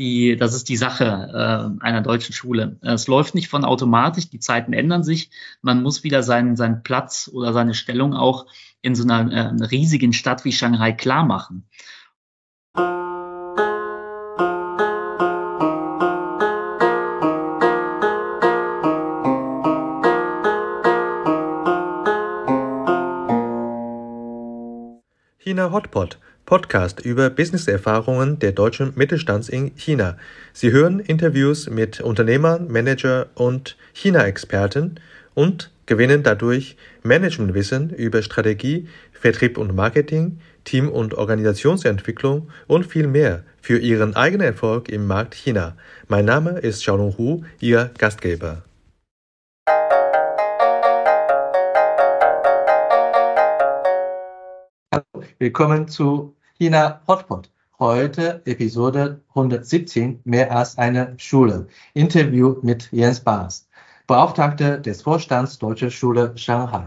die, das ist die Sache äh, einer deutschen Schule. Es läuft nicht von automatisch, die Zeiten ändern sich. Man muss wieder seinen, seinen Platz oder seine Stellung auch in so einer äh, riesigen Stadt wie Shanghai klar machen. China Hotpot, Podcast über Businesserfahrungen der deutschen Mittelstands in China. Sie hören Interviews mit Unternehmern, Manager und China-Experten und gewinnen dadurch Managementwissen über Strategie, Vertrieb und Marketing, Team- und Organisationsentwicklung und viel mehr für ihren eigenen Erfolg im Markt China. Mein Name ist Xiaolong Hu, Ihr Gastgeber. Willkommen zu China Hotpot. Heute Episode 117, mehr als eine Schule. Interview mit Jens Baas, Beauftragter des Vorstands Deutsche Schule Shanghai.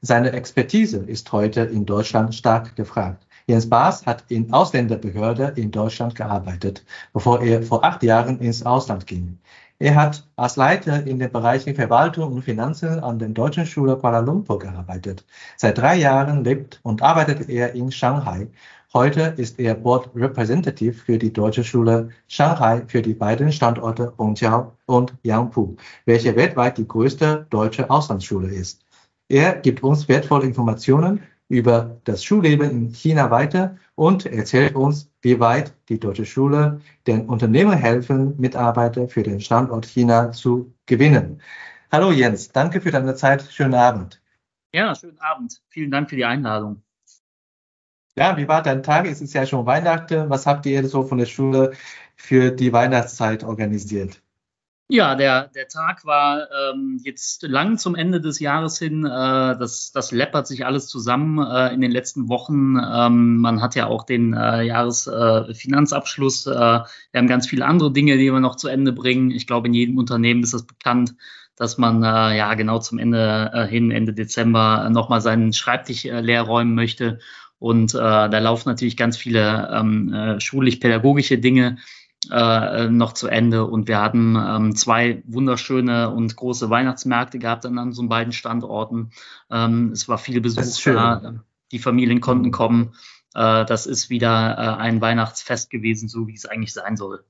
Seine Expertise ist heute in Deutschland stark gefragt. Jens Baas hat in Ausländerbehörde in Deutschland gearbeitet, bevor er vor acht Jahren ins Ausland ging. Er hat als Leiter in den Bereichen Verwaltung und Finanzen an der Deutschen Schule Kuala Lumpur gearbeitet. Seit drei Jahren lebt und arbeitet er in Shanghai. Heute ist er Board Representative für die Deutsche Schule Shanghai für die beiden Standorte Hongqiao und Yangpu, welche weltweit die größte deutsche Auslandsschule ist. Er gibt uns wertvolle Informationen über das Schulleben in China weiter und erzählt uns, wie weit die deutsche Schule den Unternehmen helfen, Mitarbeiter für den Standort China zu gewinnen. Hallo Jens, danke für deine Zeit. Schönen Abend. Ja, schönen Abend. Vielen Dank für die Einladung. Ja, wie war dein Tag? Es ist ja schon Weihnachten. Was habt ihr so von der Schule für die Weihnachtszeit organisiert? Ja, der, der Tag war ähm, jetzt lang zum Ende des Jahres hin. Äh, das, das läppert sich alles zusammen äh, in den letzten Wochen. Ähm, man hat ja auch den äh, Jahresfinanzabschluss. Äh, wir haben ganz viele andere Dinge, die wir noch zu Ende bringen. Ich glaube, in jedem Unternehmen ist das bekannt, dass man äh, ja genau zum Ende äh, hin, Ende Dezember, nochmal seinen Schreibtisch äh, leer räumen möchte. Und äh, da laufen natürlich ganz viele ähm, äh, schulisch-pädagogische Dinge äh, noch zu Ende. Und wir hatten ähm, zwei wunderschöne und große Weihnachtsmärkte gehabt an unseren beiden Standorten. Ähm, es war viel Besuch da. Die Familien konnten kommen. Äh, das ist wieder äh, ein Weihnachtsfest gewesen, so wie es eigentlich sein soll.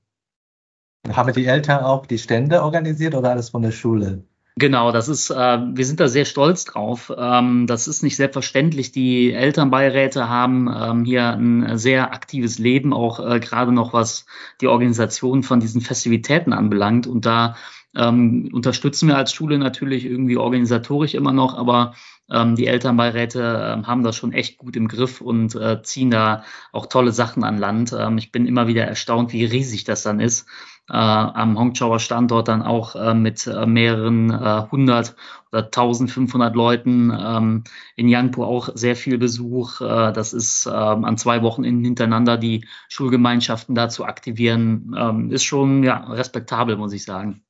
Haben die Eltern auch die Stände organisiert oder alles von der Schule? Genau, das ist, äh, wir sind da sehr stolz drauf. Ähm, das ist nicht selbstverständlich. Die Elternbeiräte haben ähm, hier ein sehr aktives Leben, auch äh, gerade noch was die Organisation von diesen Festivitäten anbelangt. Und da ähm, unterstützen wir als Schule natürlich irgendwie organisatorisch immer noch, aber ähm, die Elternbeiräte äh, haben das schon echt gut im Griff und äh, ziehen da auch tolle Sachen an Land. Ähm, ich bin immer wieder erstaunt, wie riesig das dann ist äh, am Hongqiaoer Standort dann auch äh, mit äh, mehreren äh, hundert oder 1500 Leuten. Ähm, in Yangpu auch sehr viel Besuch. Äh, das ist ähm, an zwei Wochen hintereinander die Schulgemeinschaften da zu aktivieren, ähm, ist schon ja, respektabel, muss ich sagen.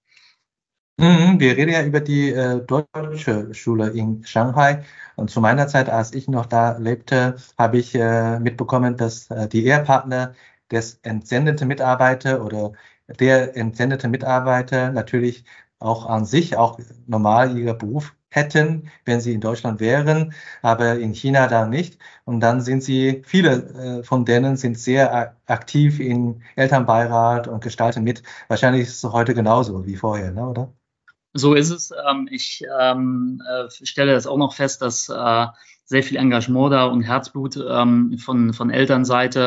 Mhm, wir reden ja über die äh, deutsche Schule in Shanghai. Und zu meiner Zeit, als ich noch da lebte, habe ich äh, mitbekommen, dass äh, die Ehepartner des entsendeten Mitarbeiter oder der entsendete Mitarbeiter natürlich auch an sich auch normal ihrer Beruf hätten, wenn sie in Deutschland wären, aber in China da nicht. Und dann sind sie, viele äh, von denen sind sehr aktiv in Elternbeirat und gestalten mit. Wahrscheinlich ist es heute genauso wie vorher, ne, oder? So ist es. Ähm, ich ähm, äh, stelle das auch noch fest, dass äh, sehr viel Engagement da und Herzblut ähm, von, von Elternseite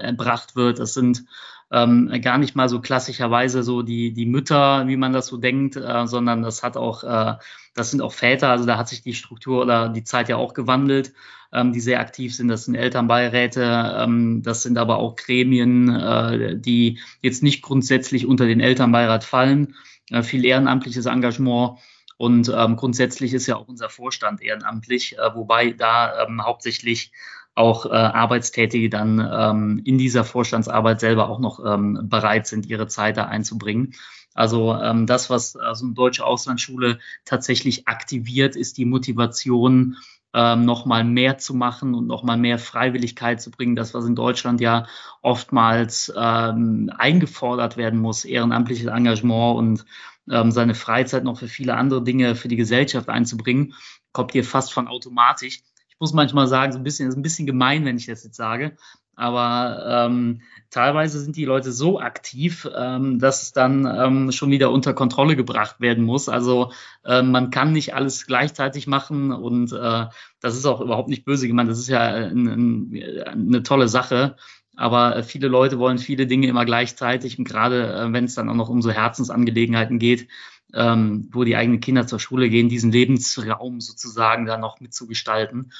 erbracht wird. Das sind ähm, gar nicht mal so klassischerweise so die, die Mütter, wie man das so denkt, äh, sondern das hat auch, äh, das sind auch Väter, also da hat sich die Struktur oder die Zeit ja auch gewandelt, ähm, die sehr aktiv sind. Das sind Elternbeiräte, ähm, das sind aber auch Gremien, äh, die jetzt nicht grundsätzlich unter den Elternbeirat fallen, äh, viel ehrenamtliches Engagement. Und ähm, grundsätzlich ist ja auch unser Vorstand ehrenamtlich, äh, wobei da ähm, hauptsächlich auch äh, Arbeitstätige dann ähm, in dieser Vorstandsarbeit selber auch noch ähm, bereit sind, ihre Zeit da einzubringen. Also ähm, das, was also eine deutsche Auslandsschule tatsächlich aktiviert, ist die Motivation ähm, nochmal mehr zu machen und nochmal mehr Freiwilligkeit zu bringen. Das, was in Deutschland ja oftmals ähm, eingefordert werden muss, ehrenamtliches Engagement und ähm, seine Freizeit noch für viele andere Dinge für die Gesellschaft einzubringen, kommt hier fast von automatisch. Muss manchmal sagen, so ein bisschen, ist ein bisschen gemein, wenn ich das jetzt sage, aber ähm, teilweise sind die Leute so aktiv, ähm, dass es dann ähm, schon wieder unter Kontrolle gebracht werden muss. Also äh, man kann nicht alles gleichzeitig machen und äh, das ist auch überhaupt nicht böse gemeint. Das ist ja ein, ein, eine tolle Sache. Aber viele Leute wollen viele Dinge immer gleichzeitig und gerade äh, wenn es dann auch noch um so Herzensangelegenheiten geht, ähm, wo die eigenen Kinder zur Schule gehen, diesen Lebensraum sozusagen da noch mitzugestalten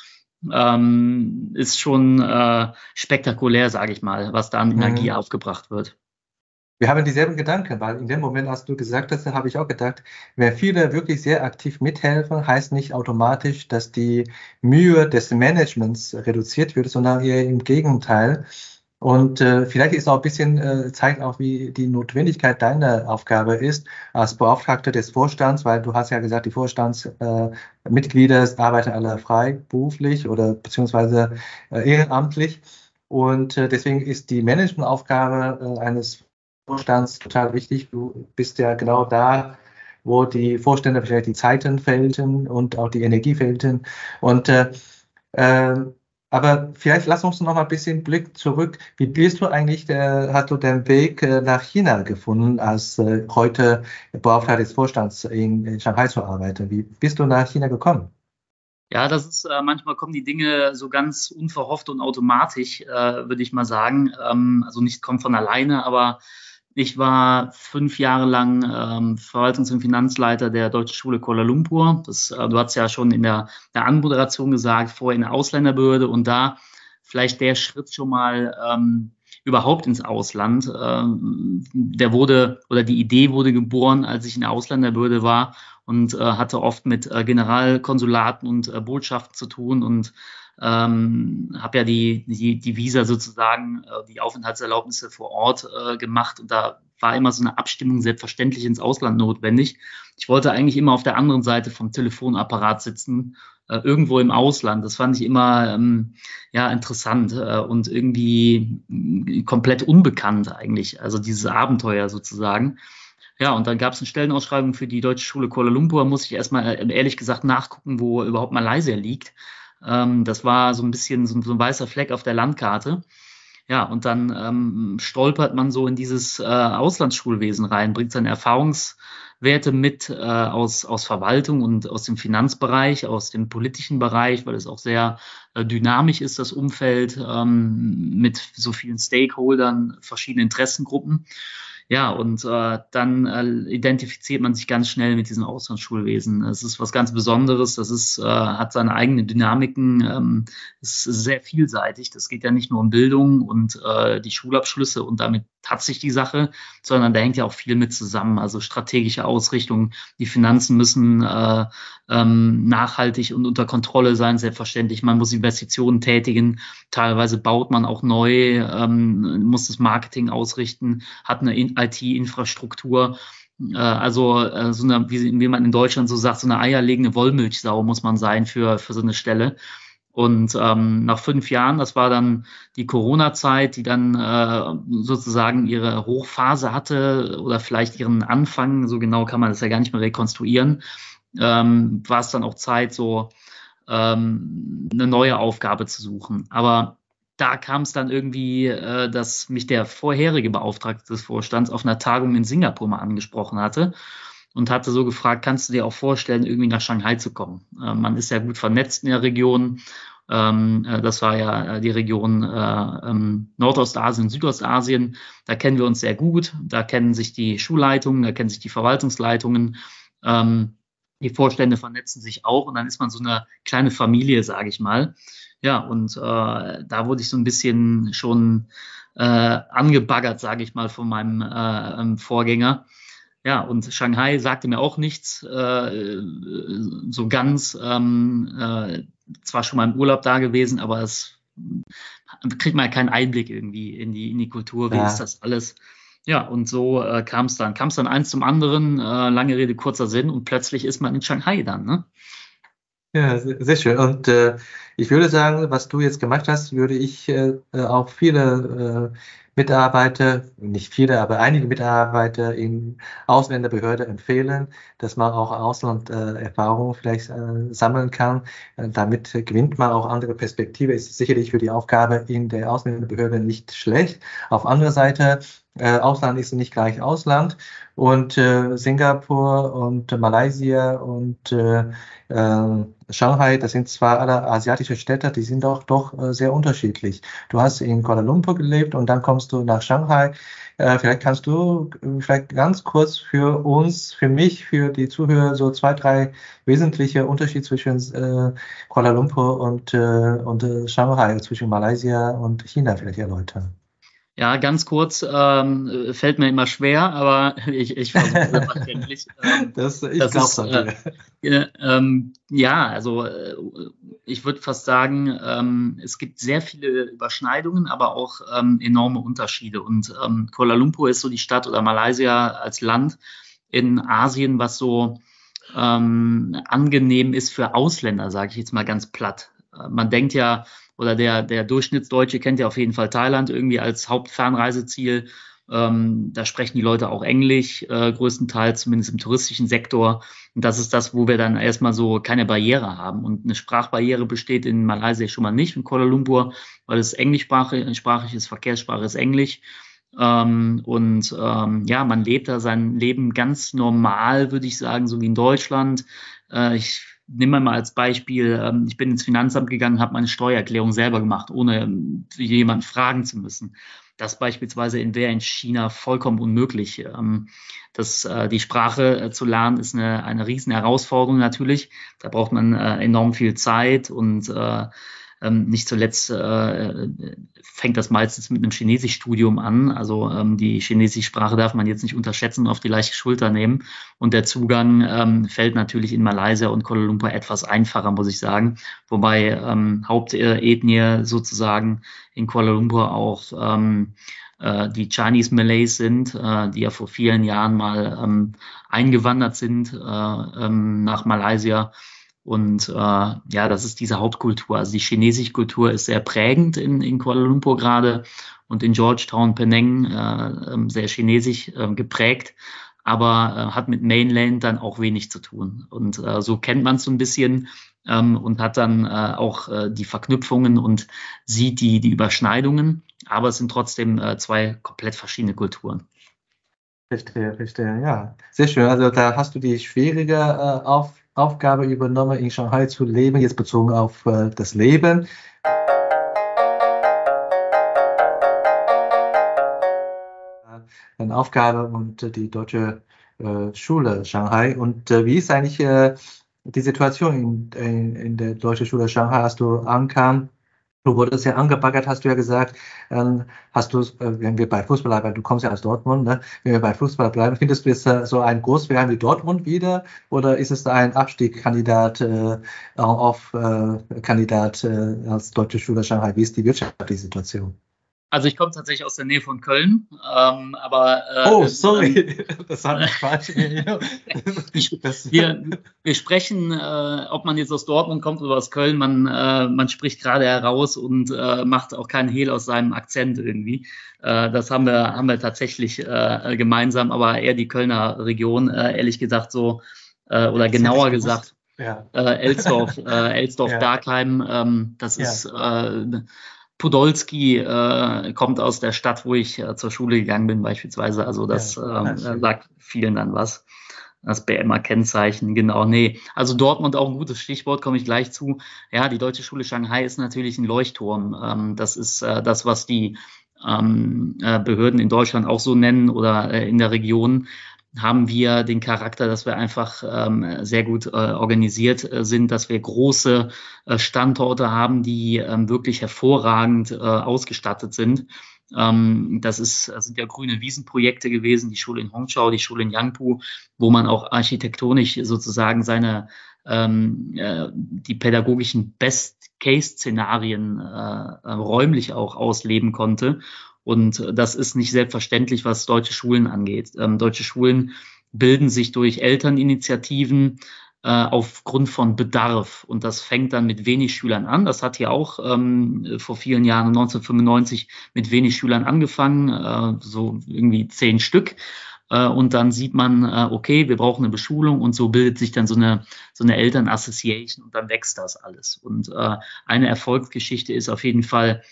ähm, ist schon äh, spektakulär, sage ich mal, was da an Energie mhm. aufgebracht wird. Wir haben dieselben Gedanken, weil in dem Moment, als du gesagt hast, habe ich auch gedacht, wenn viele wirklich sehr aktiv mithelfen, heißt nicht automatisch, dass die Mühe des Managements reduziert wird, sondern eher im Gegenteil. Und äh, vielleicht ist auch ein bisschen, äh, zeigt auch, wie die Notwendigkeit deiner Aufgabe ist als Beauftragter des Vorstands, weil du hast ja gesagt, die Vorstandsmitglieder äh, arbeiten alle freiberuflich oder beziehungsweise äh, ehrenamtlich. Und äh, deswegen ist die Managementaufgabe äh, eines Vorstands total wichtig. Du bist ja genau da, wo die Vorstände vielleicht die Zeiten fehlten und auch die Energie fehlten. Und äh, äh, aber vielleicht lass uns noch mal ein bisschen Blick zurück. Wie bist du eigentlich, der, hast du den Weg äh, nach China gefunden, als äh, heute Beauftragter des Vorstands in, Shanghai zu arbeiten? Wie bist du nach China gekommen? Ja, das ist, äh, manchmal kommen die Dinge so ganz unverhofft und automatisch, äh, würde ich mal sagen. Ähm, also nicht kommt von alleine, aber ich war fünf Jahre lang ähm, Verwaltungs- und Finanzleiter der Deutschen Schule Kuala Lumpur. Das, äh, du hast ja schon in der, der Anmoderation gesagt, vorher in der Ausländerbehörde und da vielleicht der Schritt schon mal ähm, überhaupt ins Ausland. Ähm, der wurde oder die Idee wurde geboren, als ich in der Ausländerbehörde war und äh, hatte oft mit äh, Generalkonsulaten und äh, Botschaften zu tun und ähm, habe ja die, die, die Visa sozusagen, äh, die Aufenthaltserlaubnisse vor Ort äh, gemacht und da war immer so eine Abstimmung selbstverständlich ins Ausland notwendig. Ich wollte eigentlich immer auf der anderen Seite vom Telefonapparat sitzen, äh, irgendwo im Ausland. Das fand ich immer ähm, ja interessant äh, und irgendwie mm, komplett unbekannt eigentlich. Also dieses Abenteuer sozusagen. Ja, und dann gab es eine Stellenausschreibung für die Deutsche Schule Kuala Lumpur. Muss ich erstmal äh, ehrlich gesagt nachgucken, wo überhaupt Malaysia liegt. Ähm, das war so ein bisschen so, so, ein weißer Fleck auf der Landkarte. Ja, und dann ähm, stolpert man so in dieses äh, Auslandsschulwesen rein, bringt seine Erfahrungswerte mit äh, aus, aus Verwaltung und aus dem Finanzbereich, aus dem politischen Bereich, weil es auch sehr äh, dynamisch ist, das Umfeld ähm, mit so vielen Stakeholdern, verschiedenen Interessengruppen. Ja, und äh, dann äh, identifiziert man sich ganz schnell mit diesem Auslandsschulwesen. Es ist was ganz Besonderes, das ist, äh, hat seine eigenen Dynamiken, ähm, ist sehr vielseitig. Das geht ja nicht nur um Bildung und äh, die Schulabschlüsse und damit hat sich die Sache, sondern da hängt ja auch viel mit zusammen. Also strategische Ausrichtung, die Finanzen müssen äh, ähm, nachhaltig und unter Kontrolle sein, selbstverständlich. Man muss Investitionen tätigen, teilweise baut man auch neu, ähm, muss das Marketing ausrichten, hat eine IT-Infrastruktur. Äh, also äh, so eine, wie, wie man in Deutschland so sagt, so eine eierlegende Wollmilchsau muss man sein für, für so eine Stelle. Und ähm, nach fünf Jahren, das war dann die Corona-Zeit, die dann äh, sozusagen ihre Hochphase hatte oder vielleicht ihren Anfang, so genau kann man das ja gar nicht mehr rekonstruieren, ähm, war es dann auch Zeit, so ähm, eine neue Aufgabe zu suchen. Aber da kam es dann irgendwie, äh, dass mich der vorherige Beauftragte des Vorstands auf einer Tagung in Singapur mal angesprochen hatte und hatte so gefragt, kannst du dir auch vorstellen, irgendwie nach Shanghai zu kommen? Äh, man ist ja gut vernetzt in der Region. Ähm, äh, das war ja äh, die Region äh, ähm, Nordostasien, Südostasien. Da kennen wir uns sehr gut. Da kennen sich die Schulleitungen, da kennen sich die Verwaltungsleitungen. Ähm, die Vorstände vernetzen sich auch und dann ist man so eine kleine Familie, sage ich mal. Ja, und äh, da wurde ich so ein bisschen schon äh, angebaggert, sage ich mal, von meinem äh, ähm, Vorgänger. Ja, und Shanghai sagte mir auch nichts äh, so ganz. Ähm, äh, zwar schon mal im Urlaub da gewesen, aber es kriegt man keinen Einblick irgendwie in die, in die Kultur, wie ja. ist das alles. Ja, und so äh, kam es dann. Kam es dann eins zum anderen, äh, lange Rede, kurzer Sinn, und plötzlich ist man in Shanghai dann, ne? Ja, sehr schön. Und äh, ich würde sagen, was du jetzt gemacht hast, würde ich äh, auch viele äh, Mitarbeiter, nicht viele, aber einige Mitarbeiter in Ausländerbehörde empfehlen, dass man auch Auslanderfahrung äh, vielleicht äh, sammeln kann. Äh, damit gewinnt man auch andere Perspektive. Ist sicherlich für die Aufgabe in der Ausländerbehörde nicht schlecht. Auf anderer Seite äh, Ausland ist nicht gleich Ausland. Und äh, Singapur und Malaysia und äh, äh, Shanghai, das sind zwar alle asiatische Städte, die sind doch, doch äh, sehr unterschiedlich. Du hast in Kuala Lumpur gelebt und dann kommst du nach Shanghai. Äh, vielleicht kannst du äh, vielleicht ganz kurz für uns, für mich, für die Zuhörer so zwei, drei wesentliche Unterschiede zwischen äh, Kuala Lumpur und, äh, und äh, Shanghai, zwischen Malaysia und China vielleicht erläutern. Ja, ganz kurz, ähm, fällt mir immer schwer, aber ich, ich versuche es selbstverständlich. Ähm, das, ich glaube äh, ähm, Ja, also äh, ich würde fast sagen, ähm, es gibt sehr viele Überschneidungen, aber auch ähm, enorme Unterschiede. Und ähm, Kuala Lumpur ist so die Stadt oder Malaysia als Land in Asien, was so ähm, angenehm ist für Ausländer, sage ich jetzt mal ganz platt. Äh, man denkt ja, oder der, der Durchschnittsdeutsche kennt ja auf jeden Fall Thailand irgendwie als Hauptfernreiseziel. Ähm, da sprechen die Leute auch Englisch, äh, größtenteils, zumindest im touristischen Sektor. Und das ist das, wo wir dann erstmal so keine Barriere haben. Und eine Sprachbarriere besteht in Malaysia schon mal nicht, in Kuala Lumpur, weil es englischsprachig ist, Verkehrssprache ist Englisch. Ähm, und ähm, ja, man lebt da sein Leben ganz normal, würde ich sagen, so wie in Deutschland. Äh, ich nehme mal als Beispiel, ähm, ich bin ins Finanzamt gegangen, habe meine Steuererklärung selber gemacht, ohne ähm, jemanden fragen zu müssen. Das beispielsweise wäre in China vollkommen unmöglich. Ähm, das, äh, die Sprache äh, zu lernen ist eine, eine riesen Herausforderung natürlich. Da braucht man äh, enorm viel Zeit und ähm, nicht zuletzt äh, fängt das meistens mit einem Chinesischstudium an. Also ähm, die chinesische Sprache darf man jetzt nicht unterschätzen auf die leichte Schulter nehmen. Und der Zugang ähm, fällt natürlich in Malaysia und Kuala Lumpur etwas einfacher, muss ich sagen. Wobei ähm, Hauptethnie sozusagen in Kuala Lumpur auch ähm, äh, die Chinese Malays sind, äh, die ja vor vielen Jahren mal ähm, eingewandert sind äh, ähm, nach Malaysia und äh, ja, das ist diese Hauptkultur. Also die chinesische Kultur ist sehr prägend in, in Kuala Lumpur gerade und in Georgetown, Penang äh, ähm, sehr chinesisch äh, geprägt, aber äh, hat mit Mainland dann auch wenig zu tun. Und äh, so kennt man es so ein bisschen ähm, und hat dann äh, auch äh, die Verknüpfungen und sieht die, die Überschneidungen, aber es sind trotzdem äh, zwei komplett verschiedene Kulturen. Verstehe, verstehe, ja. Sehr schön. Also da hast du die schwierige äh, auf Aufgabe übernommen, in Shanghai zu leben, jetzt bezogen auf äh, das Leben. Eine Aufgabe und die deutsche äh, Schule Shanghai. Und äh, wie ist eigentlich die Situation in, der deutschen Schule Shanghai, als du ankam? Du wurdest ja angebaggert, hast du ja gesagt. Ähm, hast du, äh, wenn wir bei Fußball bleiben, du kommst ja aus Dortmund, ne? wenn wir bei Fußball bleiben, findest du jetzt äh, so ein Großverein wie Dortmund wieder oder ist es ein Abstiegskandidat äh, auf äh, Kandidat äh, als deutsche Schule Shanghai? Wie ist die wirtschaftliche Situation? Also ich komme tatsächlich aus der Nähe von Köln, ähm, aber äh, oh sorry, ähm, das hat mich falsch. wir, wir sprechen, äh, ob man jetzt aus Dortmund kommt oder aus Köln, man äh, man spricht gerade heraus und äh, macht auch keinen Hehl aus seinem Akzent irgendwie. Äh, das haben wir haben wir tatsächlich äh, gemeinsam, aber eher die Kölner Region, äh, ehrlich gesagt so äh, oder genauer gesagt. Ja. Äh, Elsdorf, äh, Elsdorf, ja. Bergheim, ähm, das ja. ist äh, Podolski äh, kommt aus der Stadt, wo ich äh, zur Schule gegangen bin, beispielsweise. Also das ja, äh, sagt vielen dann was. Das BMer Kennzeichen, genau, nee. Also Dortmund auch ein gutes Stichwort, komme ich gleich zu. Ja, die Deutsche Schule Shanghai ist natürlich ein Leuchtturm. Ähm, das ist äh, das, was die ähm, äh, Behörden in Deutschland auch so nennen oder äh, in der Region haben wir den Charakter, dass wir einfach ähm, sehr gut äh, organisiert äh, sind, dass wir große äh, Standorte haben, die ähm, wirklich hervorragend äh, ausgestattet sind. Ähm, das, ist, das sind ja grüne Wiesenprojekte gewesen, die Schule in Hongqiao, die Schule in Yangpu, wo man auch architektonisch sozusagen seine ähm, äh, die pädagogischen Best-Case-Szenarien äh, räumlich auch ausleben konnte. Und das ist nicht selbstverständlich, was deutsche Schulen angeht. Ähm, deutsche Schulen bilden sich durch Elterninitiativen äh, aufgrund von Bedarf. Und das fängt dann mit wenig Schülern an. Das hat hier auch ähm, vor vielen Jahren, 1995, mit wenig Schülern angefangen, äh, so irgendwie zehn Stück. Äh, und dann sieht man, äh, okay, wir brauchen eine Beschulung und so bildet sich dann so eine, so eine Elternassociation und dann wächst das alles. Und äh, eine Erfolgsgeschichte ist auf jeden Fall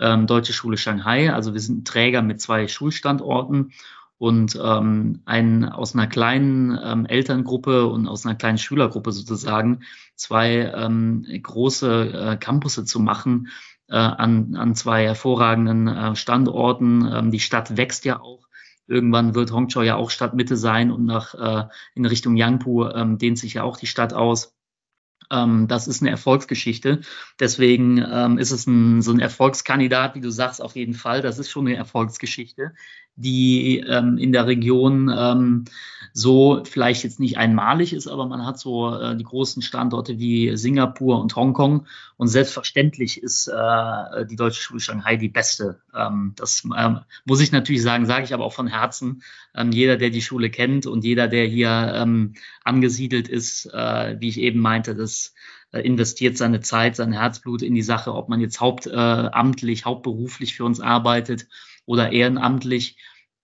ähm, Deutsche Schule Shanghai. Also wir sind Träger mit zwei Schulstandorten und ähm, ein, aus einer kleinen ähm, Elterngruppe und aus einer kleinen Schülergruppe sozusagen zwei ähm, große äh, Campusse zu machen äh, an, an zwei hervorragenden äh, Standorten. Ähm, die Stadt wächst ja auch. Irgendwann wird Hongzhou ja auch Stadtmitte sein und nach äh, in Richtung Yangpu ähm, dehnt sich ja auch die Stadt aus. Ähm, das ist eine Erfolgsgeschichte. Deswegen ähm, ist es ein, so ein Erfolgskandidat, wie du sagst, auf jeden Fall. Das ist schon eine Erfolgsgeschichte die ähm, in der Region ähm, so vielleicht jetzt nicht einmalig ist, aber man hat so äh, die großen Standorte wie Singapur und Hongkong und selbstverständlich ist äh, die Deutsche Schule Shanghai die beste. Ähm, das ähm, muss ich natürlich sagen, sage ich aber auch von Herzen. Ähm, jeder, der die Schule kennt und jeder, der hier ähm, angesiedelt ist, äh, wie ich eben meinte, das äh, investiert seine Zeit, sein Herzblut in die Sache, ob man jetzt hauptamtlich, hauptberuflich für uns arbeitet oder ehrenamtlich.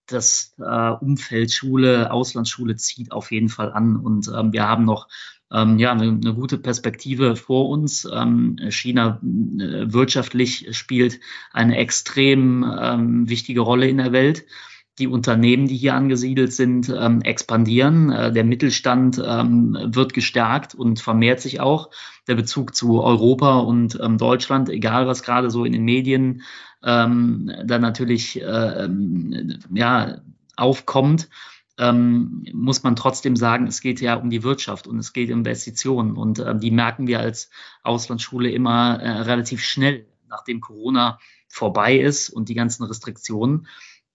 Das äh, Umfeld Schule, Auslandsschule zieht auf jeden Fall an und ähm, wir haben noch ähm, ja, eine, eine, gute Perspektive vor uns. Ähm, China äh, wirtschaftlich spielt eine extrem ähm, wichtige Rolle in der Welt die Unternehmen, die hier angesiedelt sind, ähm, expandieren. Äh, der Mittelstand ähm, wird gestärkt und vermehrt sich auch. Der Bezug zu Europa und ähm, Deutschland, egal was gerade so in den Medien ähm, dann natürlich äh, ähm, ja, aufkommt, ähm, muss man trotzdem sagen, es geht ja um die Wirtschaft und es geht um Investitionen. Und äh, die merken wir als Auslandsschule immer äh, relativ schnell, nachdem Corona vorbei ist und die ganzen Restriktionen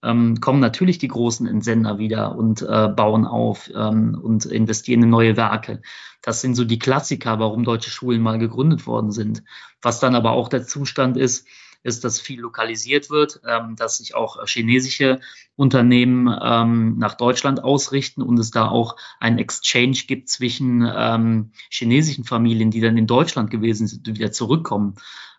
ähm, kommen natürlich die großen Entsender wieder und äh, bauen auf ähm, und investieren in neue Werke. Das sind so die Klassiker, warum deutsche Schulen mal gegründet worden sind. Was dann aber auch der Zustand ist, ist, dass viel lokalisiert wird, ähm, dass sich auch chinesische Unternehmen ähm, nach Deutschland ausrichten und es da auch ein Exchange gibt zwischen ähm, chinesischen Familien, die dann in Deutschland gewesen sind, wieder zurückkommen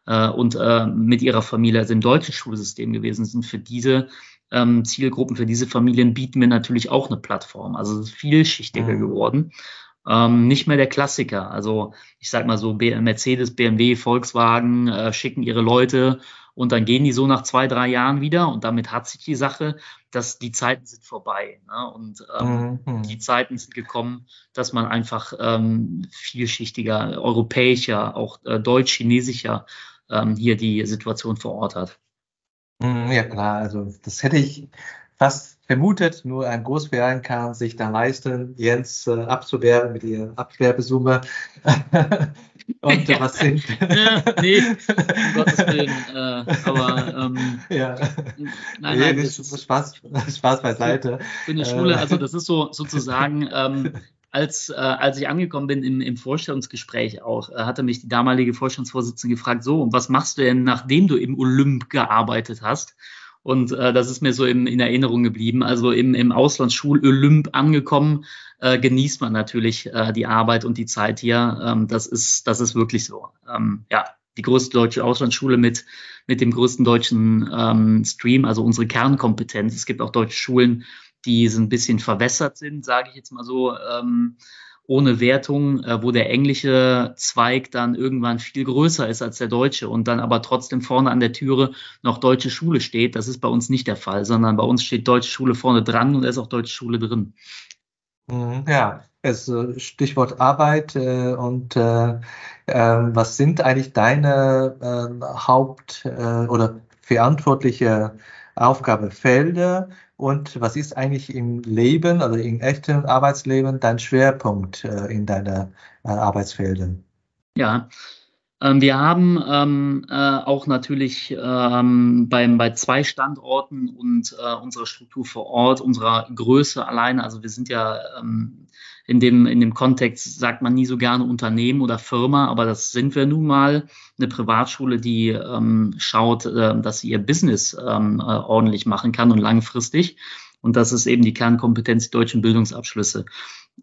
äh, und äh, mit ihrer Familie, also im deutschen Schulsystem gewesen sind. Für diese ähm, Zielgruppen, für diese Familien bieten wir natürlich auch eine Plattform. Also es ist vielschichtiger mhm. geworden. Ähm, nicht mehr der Klassiker. Also ich sag mal so, Mercedes, BMW, Volkswagen äh, schicken ihre Leute und dann gehen die so nach zwei, drei Jahren wieder und damit hat sich die Sache, dass die Zeiten sind vorbei. Ne? Und ähm, mhm. die Zeiten sind gekommen, dass man einfach ähm, vielschichtiger, europäischer, auch äh, deutsch-chinesischer ähm, hier die Situation vor Ort hat. Mhm, ja, klar, also das hätte ich fast vermutet, nur ein Großverein kann sich dann leisten, Jens äh, abzuwehren mit ihrer Abwerbesumme. Und ja. was sind. ja, nee, um Gottes Willen. Äh, aber ähm, ja. nein, nein, das ist Spaß, Spaß beiseite. Für eine Schule, also das ist so sozusagen ähm, als, äh, als ich angekommen bin im, im Vorstellungsgespräch auch, äh, hatte mich die damalige Vorstandsvorsitzende gefragt, so, und was machst du denn, nachdem du im Olymp gearbeitet hast? Und äh, das ist mir so im, in Erinnerung geblieben. Also im, im Auslandsschul-Olymp angekommen, äh, genießt man natürlich äh, die Arbeit und die Zeit hier. Ähm, das, ist, das ist wirklich so. Ähm, ja, die größte deutsche Auslandsschule mit, mit dem größten deutschen ähm, Stream, also unsere Kernkompetenz. Es gibt auch deutsche Schulen, die so ein bisschen verwässert sind, sage ich jetzt mal so, ähm, ohne Wertung, äh, wo der englische Zweig dann irgendwann viel größer ist als der deutsche und dann aber trotzdem vorne an der Türe noch deutsche Schule steht. Das ist bei uns nicht der Fall, sondern bei uns steht deutsche Schule vorne dran und da ist auch deutsche Schule drin. Mhm, ja, äh, Stichwort Arbeit äh, und äh, äh, was sind eigentlich deine ähm, Haupt- äh, oder verantwortliche Aufgabefelder und was ist eigentlich im Leben, also im echten Arbeitsleben, dein Schwerpunkt äh, in deiner äh, Arbeitsfeldern? Ja, wir haben ähm, äh, auch natürlich ähm, beim, bei zwei Standorten und äh, unserer Struktur vor Ort, unserer Größe alleine, also wir sind ja ähm, in dem, in dem Kontext sagt man nie so gerne Unternehmen oder Firma, aber das sind wir nun mal. Eine Privatschule, die ähm, schaut, äh, dass sie ihr Business ähm, äh, ordentlich machen kann und langfristig. Und das ist eben die Kernkompetenz der deutschen Bildungsabschlüsse.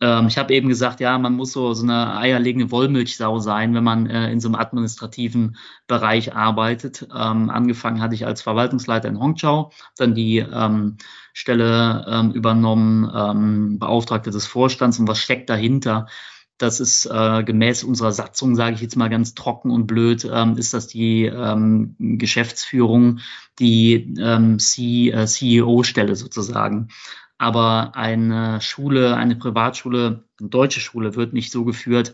Ähm, ich habe eben gesagt, ja, man muss so, so eine eierlegende Wollmilchsau sein, wenn man äh, in so einem administrativen Bereich arbeitet. Ähm, angefangen hatte ich als Verwaltungsleiter in Hongqiao, dann die ähm, Stelle ähm, übernommen, ähm, Beauftragte des Vorstands und was steckt dahinter? Das ist äh, gemäß unserer Satzung, sage ich jetzt mal ganz trocken und blöd, ähm, ist das die ähm, Geschäftsführung, die ähm, CEO-Stelle sozusagen. Aber eine Schule, eine Privatschule, eine deutsche Schule wird nicht so geführt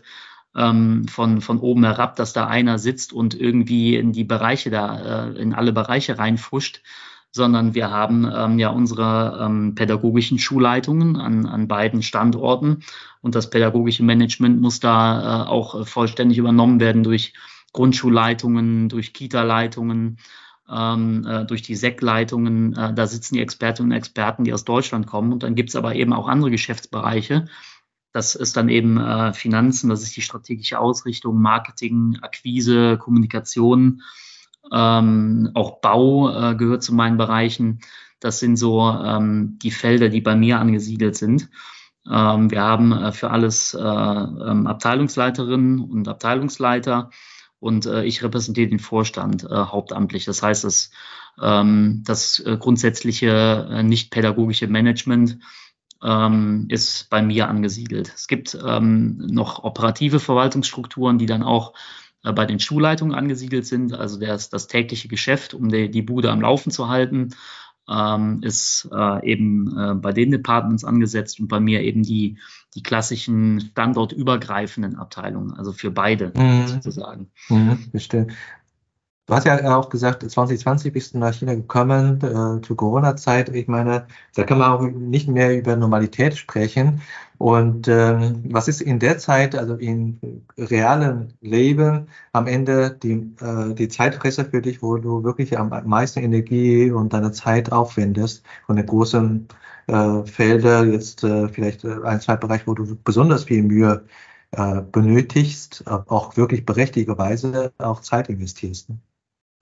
ähm, von, von oben herab, dass da einer sitzt und irgendwie in die Bereiche da, äh, in alle Bereiche reinfuscht, sondern wir haben ähm, ja unsere ähm, pädagogischen Schulleitungen an, an beiden Standorten. Und das pädagogische Management muss da äh, auch vollständig übernommen werden durch Grundschulleitungen, durch Kita-Leitungen, durch die SEC-Leitungen. Äh, da sitzen die Expertinnen und Experten, die aus Deutschland kommen. Und dann gibt es aber eben auch andere Geschäftsbereiche. Das ist dann eben äh, Finanzen, das ist die strategische Ausrichtung, Marketing, Akquise, Kommunikation ähm, auch Bau äh, gehört zu meinen Bereichen. Das sind so ähm, die Felder, die bei mir angesiedelt sind. Ähm, wir haben äh, für alles äh, ähm, Abteilungsleiterinnen und Abteilungsleiter und äh, ich repräsentiere den Vorstand äh, hauptamtlich. Das heißt, dass ähm, das äh, grundsätzliche äh, nicht pädagogische Management ähm, ist bei mir angesiedelt. Es gibt ähm, noch operative Verwaltungsstrukturen, die dann auch äh, bei den Schulleitungen angesiedelt sind. Also das, das tägliche Geschäft, um die, die Bude am Laufen zu halten, ähm, ist äh, eben äh, bei den Departments angesetzt und bei mir eben die, die klassischen standortübergreifenden Abteilungen, also für beide mhm. sozusagen. Mhm, bestimmt. Du hast ja auch gesagt, 2020 bist du nach China gekommen, äh, zur Corona-Zeit. Ich meine, da kann man auch nicht mehr über Normalität sprechen. Und ähm, was ist in der Zeit, also im realen Leben, am Ende die, äh, die Zeitfresser für dich, wo du wirklich am meisten Energie und deine Zeit aufwendest von den großen äh, Felder, jetzt äh, vielleicht äh, ein, zwei Bereiche, wo du besonders viel Mühe äh, benötigst, auch wirklich berechtigterweise auch Zeit investierst. Ne?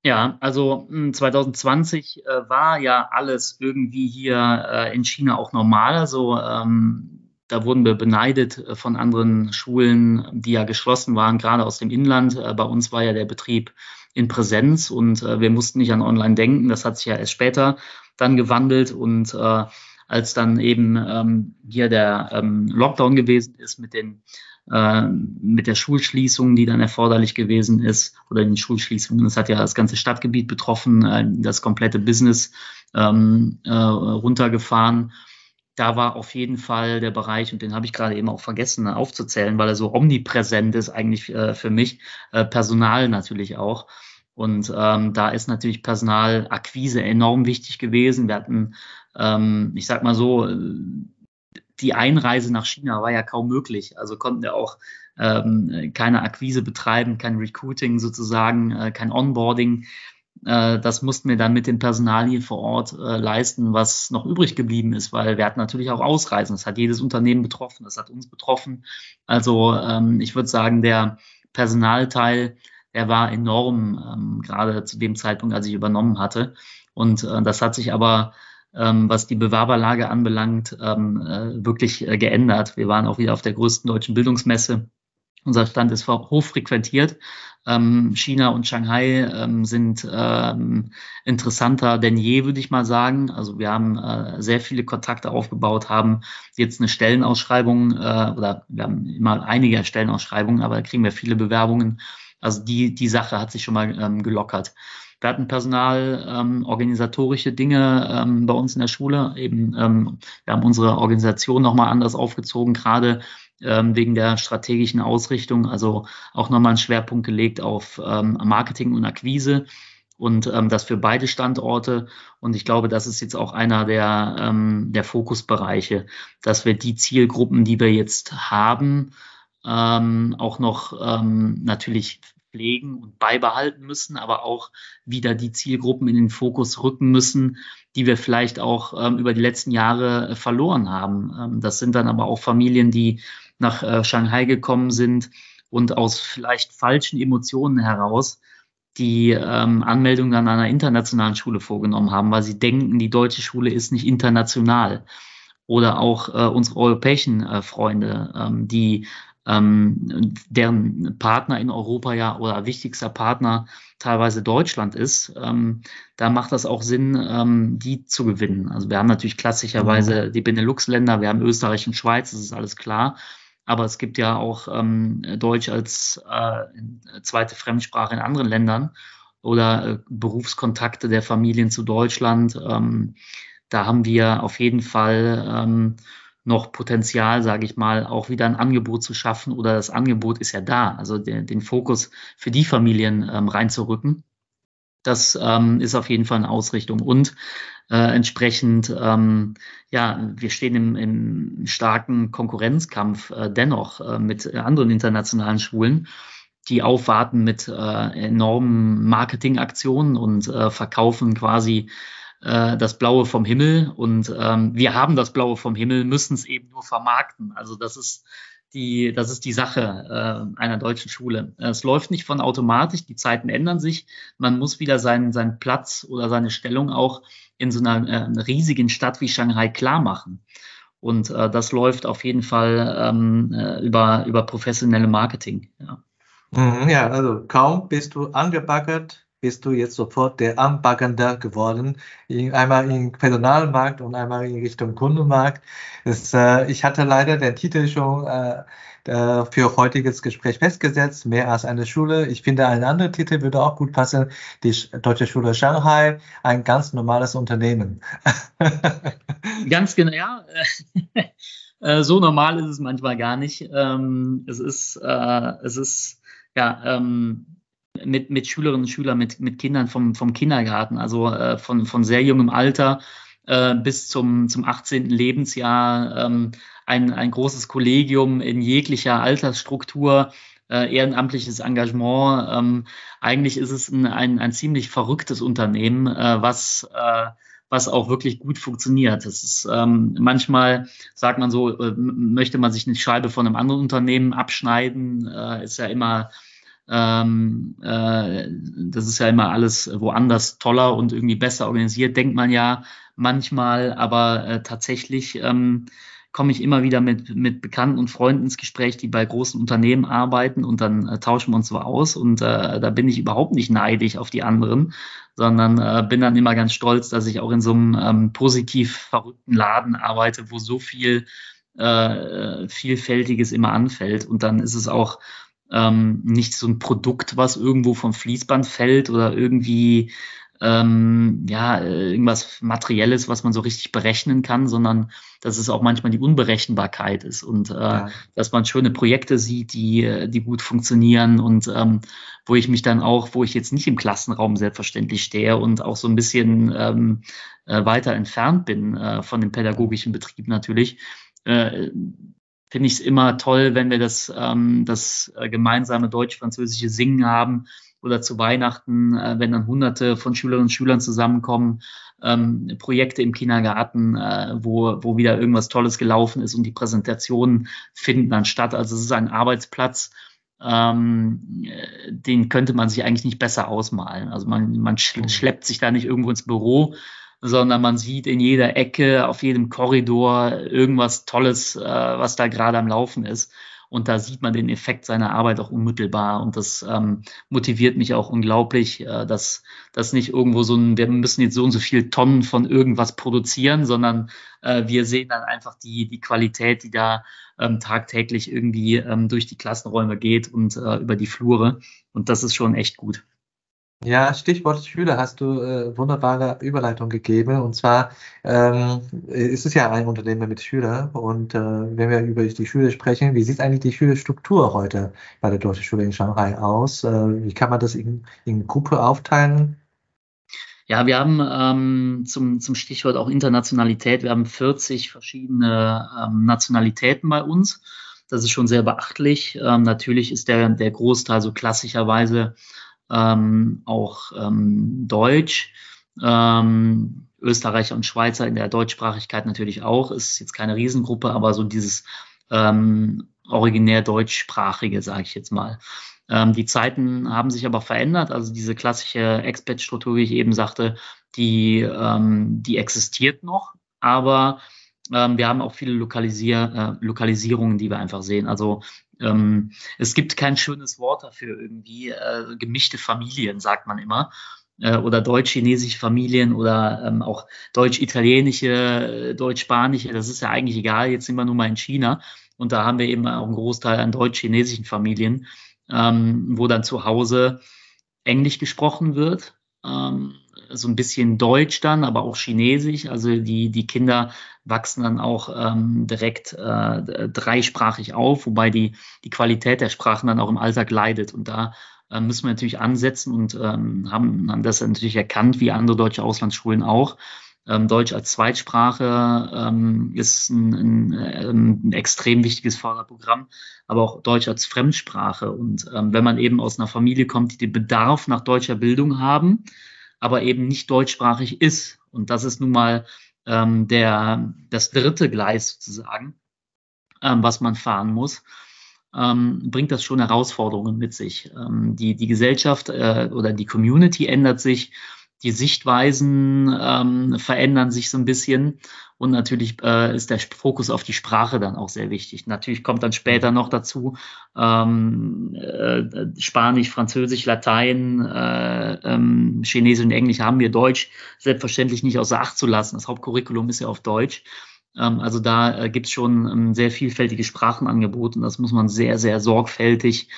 Ja, also 2020 hm, äh, war ja alles irgendwie hier äh, in China auch normal. Also ähm, da wurden wir beneidet äh, von anderen Schulen, die ja geschlossen waren, gerade aus dem Inland. Äh, bei uns war ja der Betrieb in Präsenz und äh, wir mussten nicht an Online denken. Das hat sich ja erst später dann gewandelt und äh, als dann eben ähm, hier der ähm, Lockdown gewesen ist mit den äh, mit der Schulschließung, die dann erforderlich gewesen ist, oder den Schulschließungen. Das hat ja das ganze Stadtgebiet betroffen, äh, das komplette Business ähm, äh, runtergefahren. Da war auf jeden Fall der Bereich, und den habe ich gerade eben auch vergessen aufzuzählen, weil er so omnipräsent ist eigentlich äh, für mich, äh, Personal natürlich auch. Und ähm, da ist natürlich Personalakquise enorm wichtig gewesen. Wir hatten, ähm, ich sag mal so, die Einreise nach China war ja kaum möglich. Also konnten wir auch ähm, keine Akquise betreiben, kein Recruiting sozusagen, äh, kein Onboarding. Äh, das mussten wir dann mit dem Personal hier vor Ort äh, leisten, was noch übrig geblieben ist, weil wir hatten natürlich auch Ausreisen. Das hat jedes Unternehmen betroffen, das hat uns betroffen. Also ähm, ich würde sagen, der Personalteil, der war enorm, ähm, gerade zu dem Zeitpunkt, als ich übernommen hatte. Und äh, das hat sich aber ähm, was die Bewerberlage anbelangt, ähm, äh, wirklich äh, geändert. Wir waren auch wieder auf der größten deutschen Bildungsmesse. Unser Stand ist hochfrequentiert. Ähm, China und Shanghai ähm, sind ähm, interessanter denn je, würde ich mal sagen. Also wir haben äh, sehr viele Kontakte aufgebaut, haben jetzt eine Stellenausschreibung äh, oder wir haben immer einige Stellenausschreibungen, aber da kriegen wir viele Bewerbungen. Also die, die Sache hat sich schon mal ähm, gelockert. Wir hatten Personal, ähm, organisatorische Dinge ähm, bei uns in der Schule. Eben, ähm, wir haben unsere Organisation nochmal anders aufgezogen, gerade ähm, wegen der strategischen Ausrichtung. Also auch nochmal einen Schwerpunkt gelegt auf ähm, Marketing und Akquise und ähm, das für beide Standorte. Und ich glaube, das ist jetzt auch einer der, ähm, der Fokusbereiche, dass wir die Zielgruppen, die wir jetzt haben, ähm, auch noch ähm, natürlich pflegen und beibehalten müssen, aber auch wieder die Zielgruppen in den Fokus rücken müssen, die wir vielleicht auch ähm, über die letzten Jahre äh, verloren haben. Ähm, das sind dann aber auch Familien, die nach äh, Shanghai gekommen sind und aus vielleicht falschen Emotionen heraus die ähm, Anmeldung an einer internationalen Schule vorgenommen haben, weil sie denken, die deutsche Schule ist nicht international. Oder auch äh, unsere europäischen äh, Freunde, ähm, die ähm, deren Partner in Europa ja oder wichtigster Partner teilweise Deutschland ist, ähm, da macht das auch Sinn, ähm, die zu gewinnen. Also wir haben natürlich klassischerweise mhm. die Benelux-Länder, wir haben Österreich und Schweiz, das ist alles klar. Aber es gibt ja auch ähm, Deutsch als äh, zweite Fremdsprache in anderen Ländern oder äh, Berufskontakte der Familien zu Deutschland. Ähm, da haben wir auf jeden Fall ähm, noch Potenzial, sage ich mal, auch wieder ein Angebot zu schaffen oder das Angebot ist ja da, also den, den Fokus für die Familien ähm, reinzurücken. Das ähm, ist auf jeden Fall eine Ausrichtung und äh, entsprechend, ähm, ja, wir stehen im, im starken Konkurrenzkampf äh, dennoch äh, mit anderen internationalen Schulen die aufwarten mit äh, enormen Marketingaktionen und äh, verkaufen quasi äh, das Blaue vom Himmel und ähm, wir haben das Blaue vom Himmel, müssen es eben nur vermarkten. Also das ist die, das ist die Sache äh, einer deutschen Schule. Es läuft nicht von automatisch, die Zeiten ändern sich. Man muss wieder seinen, seinen Platz oder seine Stellung auch in so einer äh, riesigen Stadt wie Shanghai klar machen. Und äh, das läuft auf jeden Fall ähm, äh, über, über professionelle Marketing. Ja. Mhm, ja, also kaum bist du angebaggert, bist du jetzt sofort der Anbackende geworden, einmal im Personalmarkt und einmal in Richtung Kundenmarkt. Das, äh, ich hatte leider den Titel schon äh, äh, für heutiges Gespräch festgesetzt, mehr als eine Schule. Ich finde, ein anderer Titel würde auch gut passen, die Deutsche Schule Shanghai, ein ganz normales Unternehmen. ganz genau, ja. Äh, so normal ist es manchmal gar nicht. Ähm, es ist, äh, es ist, ja, ähm, mit, mit Schülerinnen und Schülern, mit, mit Kindern vom, vom Kindergarten, also äh, von, von sehr jungem Alter äh, bis zum, zum 18. Lebensjahr, ähm, ein, ein großes Kollegium in jeglicher Altersstruktur, äh, ehrenamtliches Engagement. Ähm, eigentlich ist es ein, ein, ein ziemlich verrücktes Unternehmen, äh, was äh, was auch wirklich gut funktioniert. Das ist ähm, manchmal sagt man so, äh, möchte man sich eine Scheibe von einem anderen Unternehmen abschneiden, äh, ist ja immer ähm, äh, das ist ja immer alles woanders toller und irgendwie besser organisiert, denkt man ja manchmal, aber äh, tatsächlich ähm, komme ich immer wieder mit, mit Bekannten und Freunden ins Gespräch, die bei großen Unternehmen arbeiten und dann äh, tauschen wir uns so aus. Und äh, da bin ich überhaupt nicht neidisch auf die anderen, sondern äh, bin dann immer ganz stolz, dass ich auch in so einem ähm, positiv verrückten Laden arbeite, wo so viel äh, Vielfältiges immer anfällt. Und dann ist es auch ähm, nicht so ein Produkt, was irgendwo vom Fließband fällt oder irgendwie ähm, ja, irgendwas Materielles, was man so richtig berechnen kann, sondern dass es auch manchmal die Unberechenbarkeit ist und äh, ja. dass man schöne Projekte sieht, die, die gut funktionieren und ähm, wo ich mich dann auch, wo ich jetzt nicht im Klassenraum selbstverständlich stehe und auch so ein bisschen ähm, äh, weiter entfernt bin äh, von dem pädagogischen Betrieb natürlich, äh, finde ich es immer toll, wenn wir das, ähm, das äh, gemeinsame deutsch-französische Singen haben oder zu Weihnachten, äh, wenn dann hunderte von Schülerinnen und Schülern zusammenkommen, ähm, Projekte im Kindergarten, äh, wo, wo wieder irgendwas Tolles gelaufen ist und die Präsentationen finden dann statt. Also es ist ein Arbeitsplatz, ähm, den könnte man sich eigentlich nicht besser ausmalen. Also man, man mhm. schleppt sich da nicht irgendwo ins Büro, sondern man sieht in jeder Ecke, auf jedem Korridor irgendwas Tolles, äh, was da gerade am Laufen ist. Und da sieht man den Effekt seiner Arbeit auch unmittelbar. Und das ähm, motiviert mich auch unglaublich, äh, dass das nicht irgendwo so ein, wir müssen jetzt so und so viel Tonnen von irgendwas produzieren, sondern äh, wir sehen dann einfach die, die Qualität, die da ähm, tagtäglich irgendwie ähm, durch die Klassenräume geht und äh, über die Flure. Und das ist schon echt gut. Ja, Stichwort Schüler hast du äh, wunderbare Überleitung gegeben. Und zwar ähm, ist es ja ein Unternehmen mit Schülern. Und äh, wenn wir über die Schule sprechen, wie sieht eigentlich die Schülerstruktur heute bei der Deutschen Schule in Shanghai aus? Äh, wie kann man das in, in Gruppe aufteilen? Ja, wir haben ähm, zum, zum Stichwort auch Internationalität, wir haben 40 verschiedene ähm, Nationalitäten bei uns. Das ist schon sehr beachtlich. Ähm, natürlich ist der, der Großteil so klassischerweise ähm, auch ähm, Deutsch. Ähm, Österreicher und Schweizer in der Deutschsprachigkeit natürlich auch, ist jetzt keine Riesengruppe, aber so dieses ähm, originär deutschsprachige, sage ich jetzt mal. Ähm, die Zeiten haben sich aber verändert. Also diese klassische Expat-Struktur, wie ich eben sagte, die, ähm, die existiert noch, aber ähm, wir haben auch viele Lokalisier äh, Lokalisierungen, die wir einfach sehen. Also ähm, es gibt kein schönes Wort dafür irgendwie. Äh, gemischte Familien, sagt man immer. Äh, oder deutsch-chinesische Familien oder ähm, auch deutsch-italienische, äh, deutsch-spanische. Das ist ja eigentlich egal. Jetzt sind wir nur mal in China. Und da haben wir eben auch einen Großteil an deutsch-chinesischen Familien, ähm, wo dann zu Hause Englisch gesprochen wird. Ähm, so ein bisschen Deutsch dann, aber auch Chinesisch. Also die, die Kinder wachsen dann auch ähm, direkt äh, dreisprachig auf, wobei die, die Qualität der Sprachen dann auch im Alltag leidet. Und da äh, müssen wir natürlich ansetzen und ähm, haben, haben das natürlich erkannt, wie andere deutsche Auslandsschulen auch. Ähm, Deutsch als Zweitsprache ähm, ist ein, ein, ähm, ein, extrem wichtiges Förderprogramm, aber auch Deutsch als Fremdsprache. Und ähm, wenn man eben aus einer Familie kommt, die den Bedarf nach deutscher Bildung haben, aber eben nicht deutschsprachig ist, und das ist nun mal ähm, der, das dritte Gleis sozusagen, ähm, was man fahren muss, ähm, bringt das schon Herausforderungen mit sich. Ähm, die, die Gesellschaft äh, oder die Community ändert sich die Sichtweisen ähm, verändern sich so ein bisschen und natürlich äh, ist der Fokus auf die Sprache dann auch sehr wichtig. Natürlich kommt dann später noch dazu ähm, äh, Spanisch, Französisch, Latein, äh, ähm, Chinesisch und Englisch haben wir Deutsch selbstverständlich nicht außer Acht zu lassen. Das Hauptcurriculum ist ja auf Deutsch. Ähm, also da äh, gibt es schon ein sehr vielfältige Sprachenangebot und das muss man sehr, sehr sorgfältig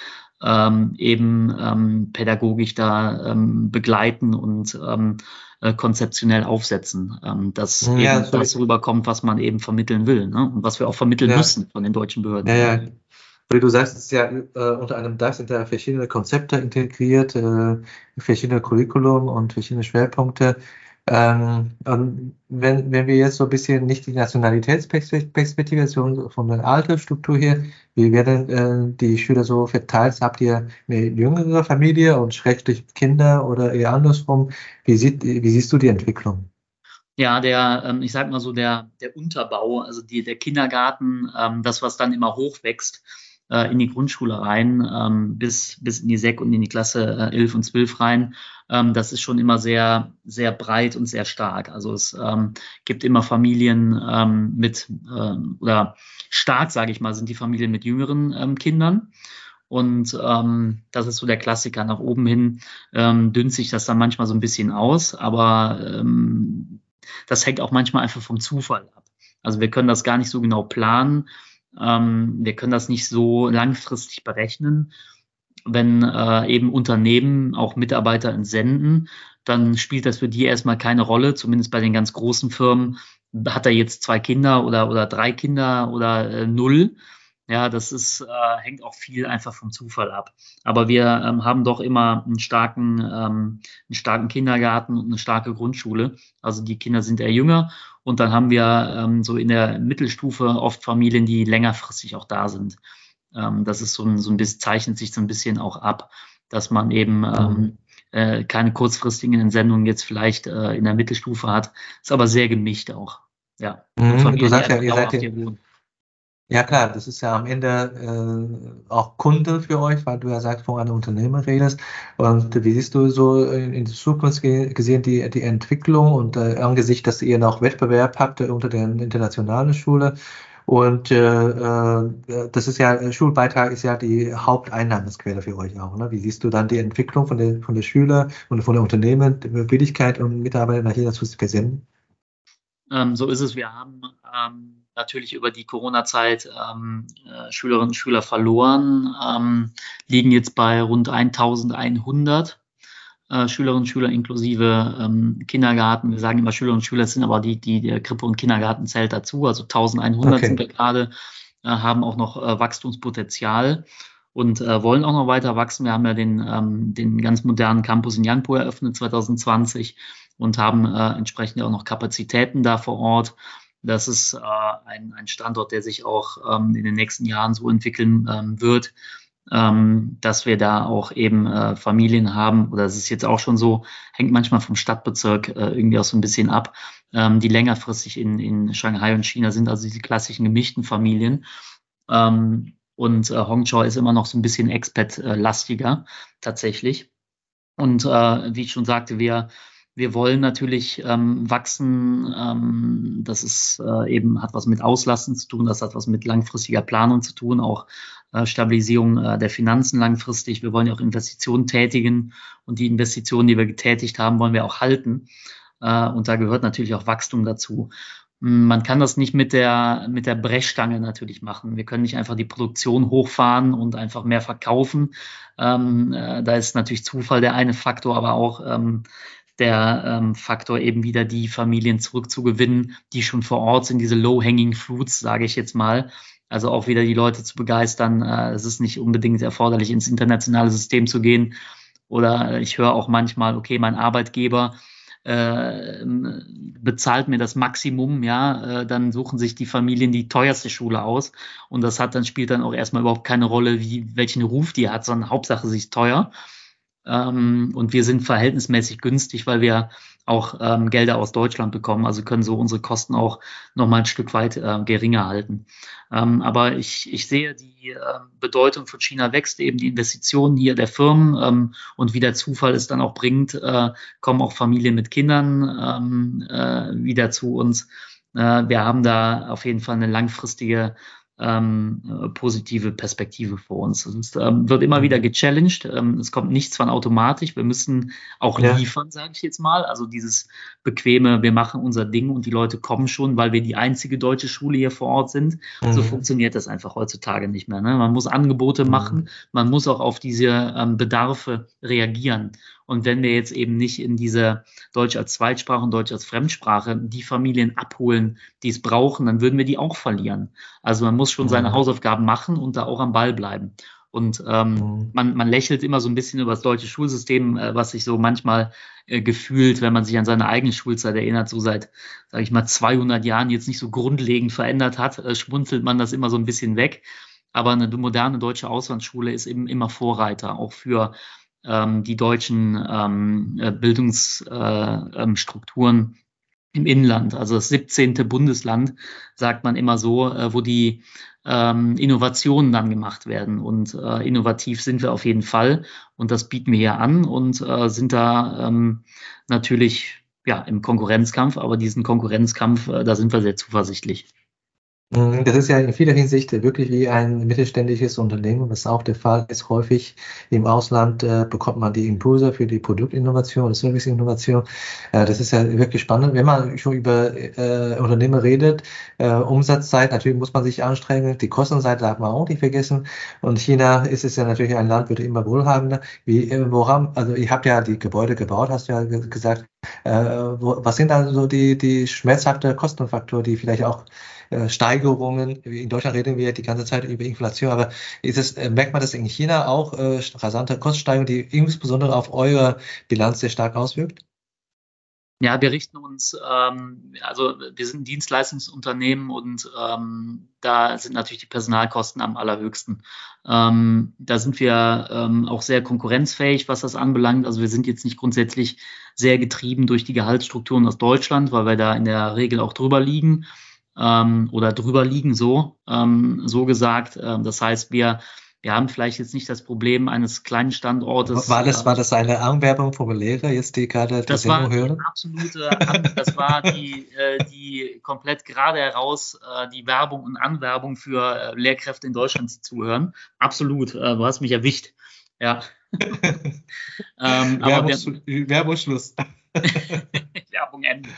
ähm, eben ähm, pädagogisch da ähm, begleiten und ähm, äh, konzeptionell aufsetzen, ähm, dass ja, eben das rüberkommt, was man eben vermitteln will ne? und was wir auch vermitteln ja. müssen von den deutschen Behörden. Ja, ja. Wie du sagst, ist ja äh, unter einem Dach sind da verschiedene Konzepte integriert, äh, verschiedene Curriculum und verschiedene Schwerpunkte. Ähm, wenn, wenn wir jetzt so ein bisschen nicht die Nationalitätsperspektive so von der Altersstruktur her, wie werden äh, die Schüler so verteilt? Habt ihr eine jüngere Familie und schrecklich Kinder oder eher andersrum? Wie, sieht, wie siehst du die Entwicklung? Ja, der, ähm, ich sag mal so, der, der Unterbau, also die, der Kindergarten, ähm, das, was dann immer hochwächst, äh, in die Grundschule rein, ähm, bis, bis in die Sek und in die Klasse äh, 11 und 12 rein. Ähm, das ist schon immer sehr, sehr breit und sehr stark. Also es ähm, gibt immer Familien ähm, mit, ähm, oder stark, sage ich mal, sind die Familien mit jüngeren ähm, Kindern. Und ähm, das ist so der Klassiker. Nach oben hin ähm, dünnt sich das dann manchmal so ein bisschen aus, aber ähm, das hängt auch manchmal einfach vom Zufall ab. Also wir können das gar nicht so genau planen. Ähm, wir können das nicht so langfristig berechnen. Wenn äh, eben Unternehmen auch Mitarbeiter entsenden, dann spielt das für die erstmal keine Rolle, zumindest bei den ganz großen Firmen. Hat er jetzt zwei Kinder oder, oder drei Kinder oder äh, null? Ja, das ist, äh, hängt auch viel einfach vom Zufall ab. Aber wir ähm, haben doch immer einen starken, ähm, einen starken Kindergarten und eine starke Grundschule. Also die Kinder sind eher jünger und dann haben wir ähm, so in der Mittelstufe oft Familien, die längerfristig auch da sind. Ähm, das ist so ein, so ein bisschen, zeichnet sich so ein bisschen auch ab, dass man eben ähm, mhm. äh, keine kurzfristigen Entsendungen jetzt vielleicht äh, in der Mittelstufe hat. Ist aber sehr gemischt auch. Ja. Mhm, du sagst ja, ihr seid ja, ja klar, das ist ja am Ende äh, auch Kunde für euch, weil du ja sagst, von einem Unternehmen redest. Und wie siehst du so in, in die Zukunft gesehen die, die Entwicklung und äh, angesichts, dass ihr noch Wettbewerb habt unter der internationalen Schule? Und äh, äh, das ist ja, Schulbeitrag ist ja die Haupteinnahmesquelle für euch auch. Ne? Wie siehst du dann die Entwicklung von der, von der Schüler und von der Unternehmen, die Willigkeit und Mitarbeiter nach China zu versenden? Ähm, so ist es. Wir haben ähm natürlich über die Corona-Zeit ähm, äh, Schülerinnen und Schüler verloren, ähm, liegen jetzt bei rund 1100 äh, Schülerinnen und Schüler inklusive ähm, Kindergarten. Wir sagen immer Schülerinnen und Schüler sind aber die, die der Krippe und Kindergarten zählt dazu. Also 1100 okay. sind wir gerade, äh, haben auch noch äh, Wachstumspotenzial und äh, wollen auch noch weiter wachsen. Wir haben ja den, ähm, den ganz modernen Campus in Yangpo eröffnet 2020 und haben äh, entsprechend auch noch Kapazitäten da vor Ort. Das ist äh, ein, ein Standort, der sich auch ähm, in den nächsten Jahren so entwickeln ähm, wird, ähm, dass wir da auch eben äh, Familien haben, oder es ist jetzt auch schon so, hängt manchmal vom Stadtbezirk äh, irgendwie auch so ein bisschen ab, ähm, die längerfristig in, in Shanghai und China sind, also diese klassischen gemischten Familien. Ähm, Und äh, Hongzhou ist immer noch so ein bisschen Expat-lastiger tatsächlich. Und äh, wie ich schon sagte, wir wir wollen natürlich ähm, wachsen. Ähm, das ist äh, eben hat was mit Auslasten zu tun. Das hat was mit langfristiger Planung zu tun, auch äh, Stabilisierung äh, der Finanzen langfristig. Wir wollen ja auch Investitionen tätigen und die Investitionen, die wir getätigt haben, wollen wir auch halten. Äh, und da gehört natürlich auch Wachstum dazu. Hm, man kann das nicht mit der, mit der Brechstange natürlich machen. Wir können nicht einfach die Produktion hochfahren und einfach mehr verkaufen. Ähm, äh, da ist natürlich Zufall der eine Faktor, aber auch ähm, der ähm, Faktor, eben wieder die Familien zurückzugewinnen, die schon vor Ort sind, diese low-hanging fruits, sage ich jetzt mal. Also auch wieder die Leute zu begeistern. Äh, es ist nicht unbedingt erforderlich, ins internationale System zu gehen. Oder ich höre auch manchmal, okay, mein Arbeitgeber äh, bezahlt mir das Maximum, ja, äh, dann suchen sich die Familien die teuerste Schule aus. Und das hat dann, spielt dann auch erstmal überhaupt keine Rolle, wie, welchen Ruf die hat, sondern Hauptsache sie ist teuer. Ähm, und wir sind verhältnismäßig günstig, weil wir auch ähm, Gelder aus Deutschland bekommen. Also können so unsere Kosten auch noch mal ein Stück weit äh, geringer halten. Ähm, aber ich, ich sehe, die äh, Bedeutung von China wächst, eben die Investitionen hier der Firmen ähm, und wie der Zufall es dann auch bringt, äh, kommen auch Familien mit Kindern ähm, äh, wieder zu uns. Äh, wir haben da auf jeden Fall eine langfristige ähm, äh, positive Perspektive vor uns. Es ähm, wird immer wieder mhm. gechallenged. Ähm, es kommt nichts von automatisch. Wir müssen auch ja. liefern, sage ich jetzt mal. Also dieses bequeme, wir machen unser Ding und die Leute kommen schon, weil wir die einzige deutsche Schule hier vor Ort sind. Mhm. So funktioniert das einfach heutzutage nicht mehr. Ne? Man muss Angebote mhm. machen, man muss auch auf diese ähm, Bedarfe reagieren. Und wenn wir jetzt eben nicht in diese Deutsch als Zweitsprache und Deutsch als Fremdsprache die Familien abholen, die es brauchen, dann würden wir die auch verlieren. Also man muss schon seine mhm. Hausaufgaben machen und da auch am Ball bleiben. Und ähm, mhm. man, man lächelt immer so ein bisschen über das deutsche Schulsystem, äh, was sich so manchmal äh, gefühlt, wenn man sich an seine eigene Schulzeit erinnert, so seit, sage ich mal, 200 Jahren jetzt nicht so grundlegend verändert hat, äh, schmunzelt man das immer so ein bisschen weg. Aber eine moderne deutsche Auslandsschule ist eben immer Vorreiter, auch für ähm, die deutschen ähm, äh, Bildungsstrukturen äh, ähm, im Inland. Also das 17. Bundesland, sagt man immer so, äh, wo die ähm, Innovationen dann gemacht werden. Und äh, innovativ sind wir auf jeden Fall. Und das bieten wir hier an und äh, sind da ähm, natürlich ja, im Konkurrenzkampf, aber diesen Konkurrenzkampf, äh, da sind wir sehr zuversichtlich. Mhm, das ist ja in vieler Hinsicht wirklich wie ein mittelständisches Unternehmen, was auch der Fall ist. Häufig im Ausland äh, bekommt man die Impulse für die Produktinnovation oder Serviceinnovation. Äh, das ist ja wirklich spannend. Wenn man schon über äh, Unternehmen redet, äh, Umsatzzeit, natürlich muss man sich anstrengen. Die Kostenseite darf man auch nicht vergessen. Und China ist es ja natürlich ein Land, wird immer wohlhabender. Wie, äh, woran, also ihr habt ja die Gebäude gebaut, hast du ja gesagt. Äh, wo, was sind dann so die, die schmerzhafte Kostenfaktoren, die vielleicht auch äh, Steigerungen. In Deutschland reden wir die ganze Zeit über Inflation, aber ist es, äh, merkt man das in China auch, äh, rasante Kostensteigerungen, die insbesondere auf eure Bilanz sehr stark auswirkt? Ja, wir richten uns, ähm, also wir sind ein Dienstleistungsunternehmen und ähm, da sind natürlich die Personalkosten am allerhöchsten. Ähm, da sind wir ähm, auch sehr konkurrenzfähig, was das anbelangt. Also wir sind jetzt nicht grundsätzlich sehr getrieben durch die Gehaltsstrukturen aus Deutschland, weil wir da in der Regel auch drüber liegen ähm, oder drüber liegen, so, ähm, so gesagt. Ähm, das heißt, wir, wir haben vielleicht jetzt nicht das Problem eines kleinen Standortes. War das, war das eine Anwerbung vom Lehrer, jetzt die gerade das die war hören? absolute, das war die, äh, die komplett gerade heraus äh, die Werbung und Anwerbung für äh, Lehrkräfte in Deutschland, die zuhören. Absolut, äh, du hast mich erwischt. Ja. ähm, Werbungs Werbungsschluss. Werbung Ende.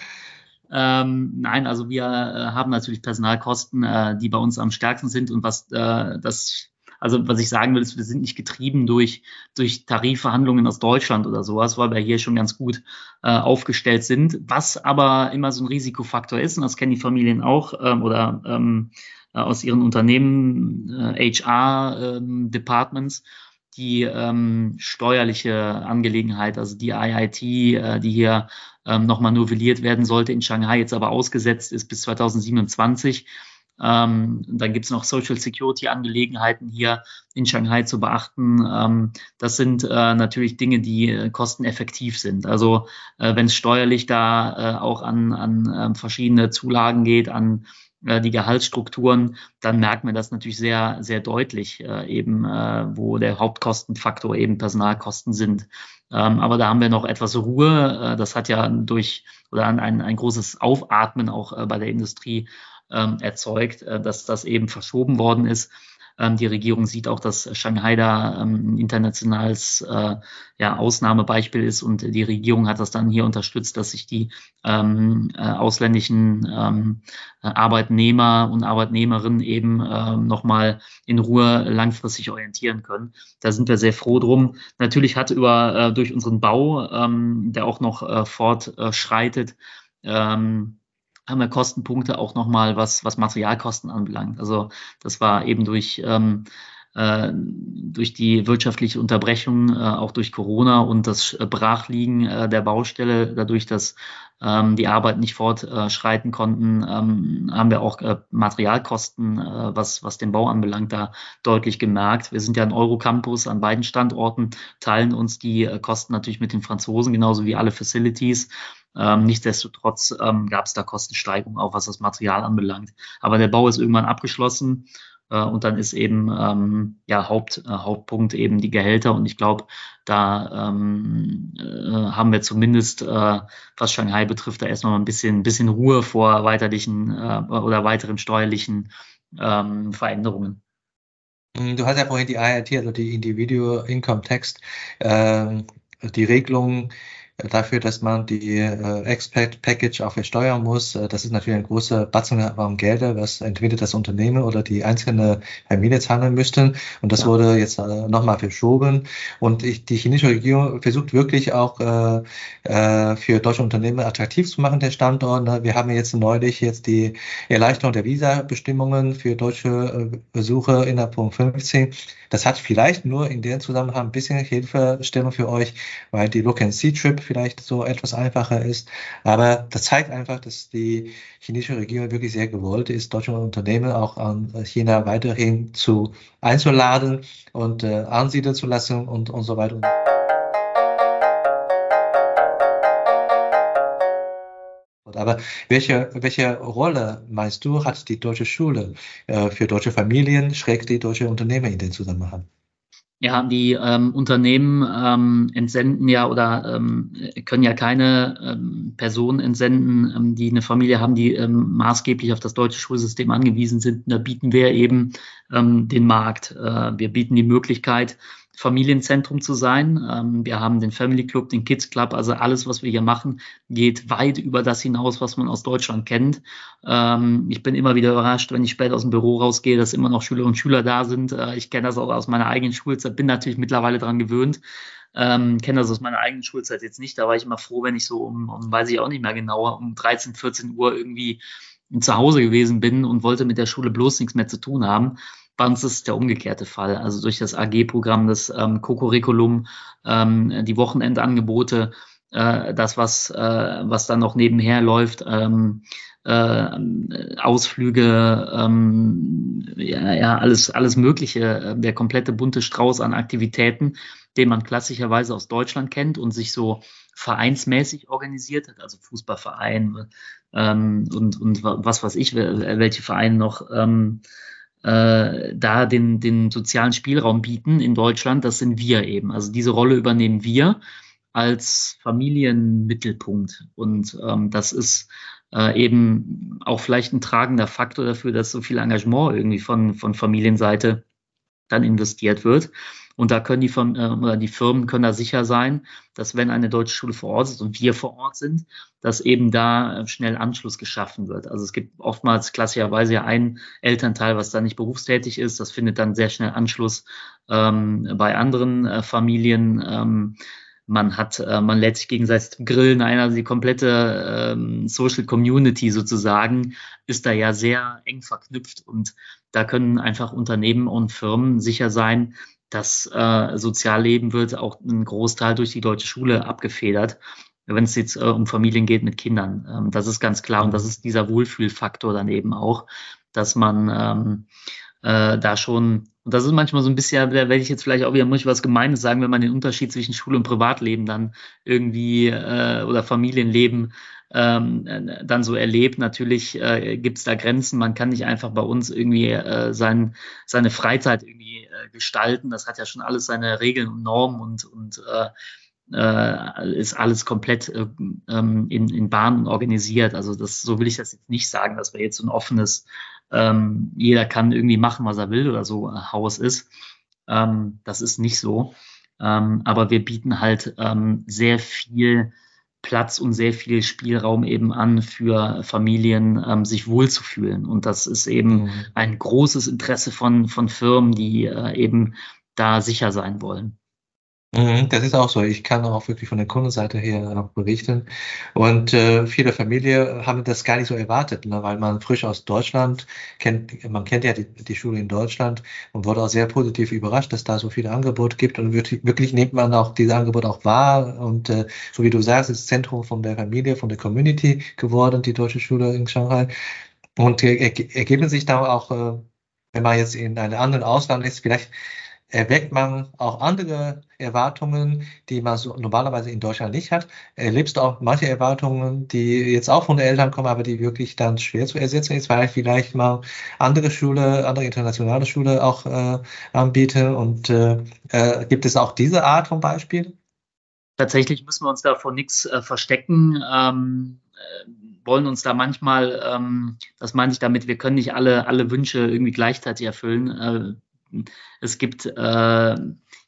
Ähm, nein, also wir äh, haben natürlich Personalkosten, äh, die bei uns am stärksten sind und was äh, das also was ich sagen will, ist, wir sind nicht getrieben durch, durch Tarifverhandlungen aus Deutschland oder sowas, weil wir hier schon ganz gut äh, aufgestellt sind. Was aber immer so ein Risikofaktor ist, und das kennen die Familien auch ähm, oder ähm, äh, aus ihren Unternehmen, äh, HR-Departments, ähm, die ähm, steuerliche Angelegenheit, also die IIT, äh, die hier ähm, nochmal novelliert werden sollte in Shanghai, jetzt aber ausgesetzt ist bis 2027. Ähm, dann gibt es noch Social Security Angelegenheiten hier in Shanghai zu beachten. Ähm, das sind äh, natürlich Dinge, die äh, kosteneffektiv sind. Also äh, wenn es steuerlich da äh, auch an, an äh, verschiedene Zulagen geht, an die Gehaltsstrukturen, dann merkt man das natürlich sehr, sehr deutlich, äh, eben äh, wo der Hauptkostenfaktor eben Personalkosten sind. Ähm, aber da haben wir noch etwas Ruhe. Äh, das hat ja durch oder ein, ein großes Aufatmen auch äh, bei der Industrie ähm, erzeugt, äh, dass das eben verschoben worden ist. Ähm, die Regierung sieht auch, dass Shanghai da ähm, ein internationales äh, ja, Ausnahmebeispiel ist und die Regierung hat das dann hier unterstützt, dass sich die ähm, äh, ausländischen ähm, Arbeitnehmer und Arbeitnehmerinnen eben ähm, nochmal in Ruhe langfristig orientieren können. Da sind wir sehr froh drum. Natürlich hat über äh, durch unseren Bau, ähm, der auch noch äh, fortschreitet, ähm, haben wir Kostenpunkte auch nochmal, was, was Materialkosten anbelangt. Also das war eben durch, ähm, äh, durch die wirtschaftliche Unterbrechung, äh, auch durch Corona und das Brachliegen äh, der Baustelle, dadurch, dass ähm, die Arbeit nicht fortschreiten konnten, ähm, haben wir auch äh, Materialkosten, äh, was, was den Bau anbelangt, da deutlich gemerkt. Wir sind ja ein Eurocampus an beiden Standorten, teilen uns die äh, Kosten natürlich mit den Franzosen, genauso wie alle Facilities. Ähm, nichtsdestotrotz ähm, gab es da Kostensteigerungen, auch was das Material anbelangt. Aber der Bau ist irgendwann abgeschlossen äh, und dann ist eben ähm, ja Haupt, äh, Hauptpunkt eben die Gehälter. Und ich glaube, da ähm, äh, haben wir zumindest, äh, was Shanghai betrifft, da erstmal ein bisschen, bisschen Ruhe vor weiterlichen äh, oder weiteren steuerlichen ähm, Veränderungen. Du hast ja vorhin die IIT, also die Individual Income Tax, äh, die Regelung dafür, dass man die äh, Expat Package auch versteuern muss. Äh, das ist natürlich ein großer Batzen an Gelder, was entweder das Unternehmen oder die einzelne Familie zahlen müssten. Und das ja. wurde jetzt äh, nochmal verschoben. Und ich, die chinesische Regierung versucht wirklich auch äh, äh, für deutsche Unternehmen attraktiv zu machen, der Standort. Ne? Wir haben jetzt neulich jetzt die Erleichterung der Visa-Bestimmungen für deutsche äh, Besucher innerhalb von 15 das hat vielleicht nur in dem Zusammenhang ein bisschen Hilfestellung für euch, weil die Look and See Trip vielleicht so etwas einfacher ist. Aber das zeigt einfach, dass die chinesische Regierung wirklich sehr gewollt ist, deutsche Unternehmen auch an China weiterhin zu einzuladen und äh, ansiedeln zu lassen und, und so weiter. Aber welche, welche Rolle meinst du, hat die deutsche Schule äh, für deutsche Familien, schräg die deutsche Unternehmen in dem Zusammenhang? Ja, die ähm, Unternehmen ähm, entsenden ja oder ähm, können ja keine ähm, Personen entsenden, ähm, die eine Familie haben, die ähm, maßgeblich auf das deutsche Schulsystem angewiesen sind. Da bieten wir eben ähm, den Markt. Äh, wir bieten die Möglichkeit, Familienzentrum zu sein. Ähm, wir haben den Family Club, den Kids Club, also alles, was wir hier machen, geht weit über das hinaus, was man aus Deutschland kennt. Ähm, ich bin immer wieder überrascht, wenn ich später aus dem Büro rausgehe, dass immer noch Schülerinnen und Schüler da sind. Äh, ich kenne das auch aus meiner eigenen Schulzeit, bin natürlich mittlerweile daran gewöhnt. Ähm, kenne das aus meiner eigenen Schulzeit jetzt nicht. Da war ich immer froh, wenn ich so um, um weiß ich auch nicht mehr genauer, um 13, 14 Uhr irgendwie zu Hause gewesen bin und wollte mit der Schule bloß nichts mehr zu tun haben. Bei uns ist der umgekehrte Fall. Also durch das AG-Programm, das ähm, Kokurriculum, ähm, die Wochenendangebote, äh, das, was, äh, was dann noch nebenher läuft, ähm, äh, Ausflüge, ähm, ja, ja, alles, alles Mögliche, äh, der komplette bunte Strauß an Aktivitäten, den man klassischerweise aus Deutschland kennt und sich so vereinsmäßig organisiert hat, also Fußballverein ähm, und, und was weiß ich, welche Vereine noch ähm, äh, da den, den sozialen Spielraum bieten in Deutschland, das sind wir eben. Also diese Rolle übernehmen wir als Familienmittelpunkt. Und ähm, das ist äh, eben auch vielleicht ein tragender Faktor dafür, dass so viel Engagement irgendwie von, von Familienseite dann investiert wird. Und da können die, äh, die Firmen können da sicher sein, dass wenn eine deutsche Schule vor Ort ist und wir vor Ort sind, dass eben da äh, schnell Anschluss geschaffen wird. Also es gibt oftmals klassischerweise ja ein Elternteil, was da nicht berufstätig ist. Das findet dann sehr schnell Anschluss ähm, bei anderen äh, Familien. Ähm, man hat, äh, man lädt sich gegenseitig zum Grillen ein, also die komplette ähm, Social Community sozusagen ist da ja sehr eng verknüpft und da können einfach Unternehmen und Firmen sicher sein, das äh, Sozialleben wird auch ein Großteil durch die deutsche Schule abgefedert, wenn es jetzt äh, um Familien geht mit Kindern. Ähm, das ist ganz klar und das ist dieser Wohlfühlfaktor dann eben auch, dass man ähm, äh, da schon Und das ist manchmal so ein bisschen, da werde ich jetzt vielleicht auch wieder, muss ich was Gemeines sagen, wenn man den Unterschied zwischen Schule und Privatleben dann irgendwie äh, oder Familienleben ähm, dann so erlebt. Natürlich äh, gibt es da Grenzen. Man kann nicht einfach bei uns irgendwie äh, sein, seine Freizeit irgendwie äh, gestalten. Das hat ja schon alles seine Regeln und Normen und, und äh, äh, ist alles komplett äh, ähm, in, in Bahnen organisiert. Also das, so will ich das jetzt nicht sagen, dass wir jetzt so ein offenes, ähm, jeder kann irgendwie machen, was er will oder so äh, Haus ist. Ähm, das ist nicht so. Ähm, aber wir bieten halt ähm, sehr viel Platz und sehr viel Spielraum eben an für Familien, ähm, sich wohlzufühlen. Und das ist eben mhm. ein großes Interesse von, von Firmen, die äh, eben da sicher sein wollen. Mhm, das ist auch so. Ich kann auch wirklich von der Kundenseite her auch berichten. Und äh, viele Familien haben das gar nicht so erwartet, ne, weil man frisch aus Deutschland kennt, man kennt ja die, die Schule in Deutschland und wurde auch sehr positiv überrascht, dass da so viele Angebote gibt. Und wirklich, wirklich nimmt man auch diese Angebote auch wahr. Und äh, so wie du sagst, ist Zentrum von der Familie, von der Community geworden, die deutsche Schule in Shanghai. Und äh, ergeben sich da auch, äh, wenn man jetzt in einem anderen Ausland ist, vielleicht erweckt man auch andere Erwartungen, die man so normalerweise in Deutschland nicht hat. Erlebst du auch manche Erwartungen, die jetzt auch von den Eltern kommen, aber die wirklich dann schwer zu ersetzen ist, weil vielleicht mal andere Schule, andere internationale Schule auch äh, anbieten und äh, äh, gibt es auch diese Art von Beispiel? Tatsächlich müssen wir uns da vor nichts äh, verstecken. Ähm, äh, wollen uns da manchmal, ähm, das meine ich damit, wir können nicht alle, alle Wünsche irgendwie gleichzeitig erfüllen äh, es gibt, äh,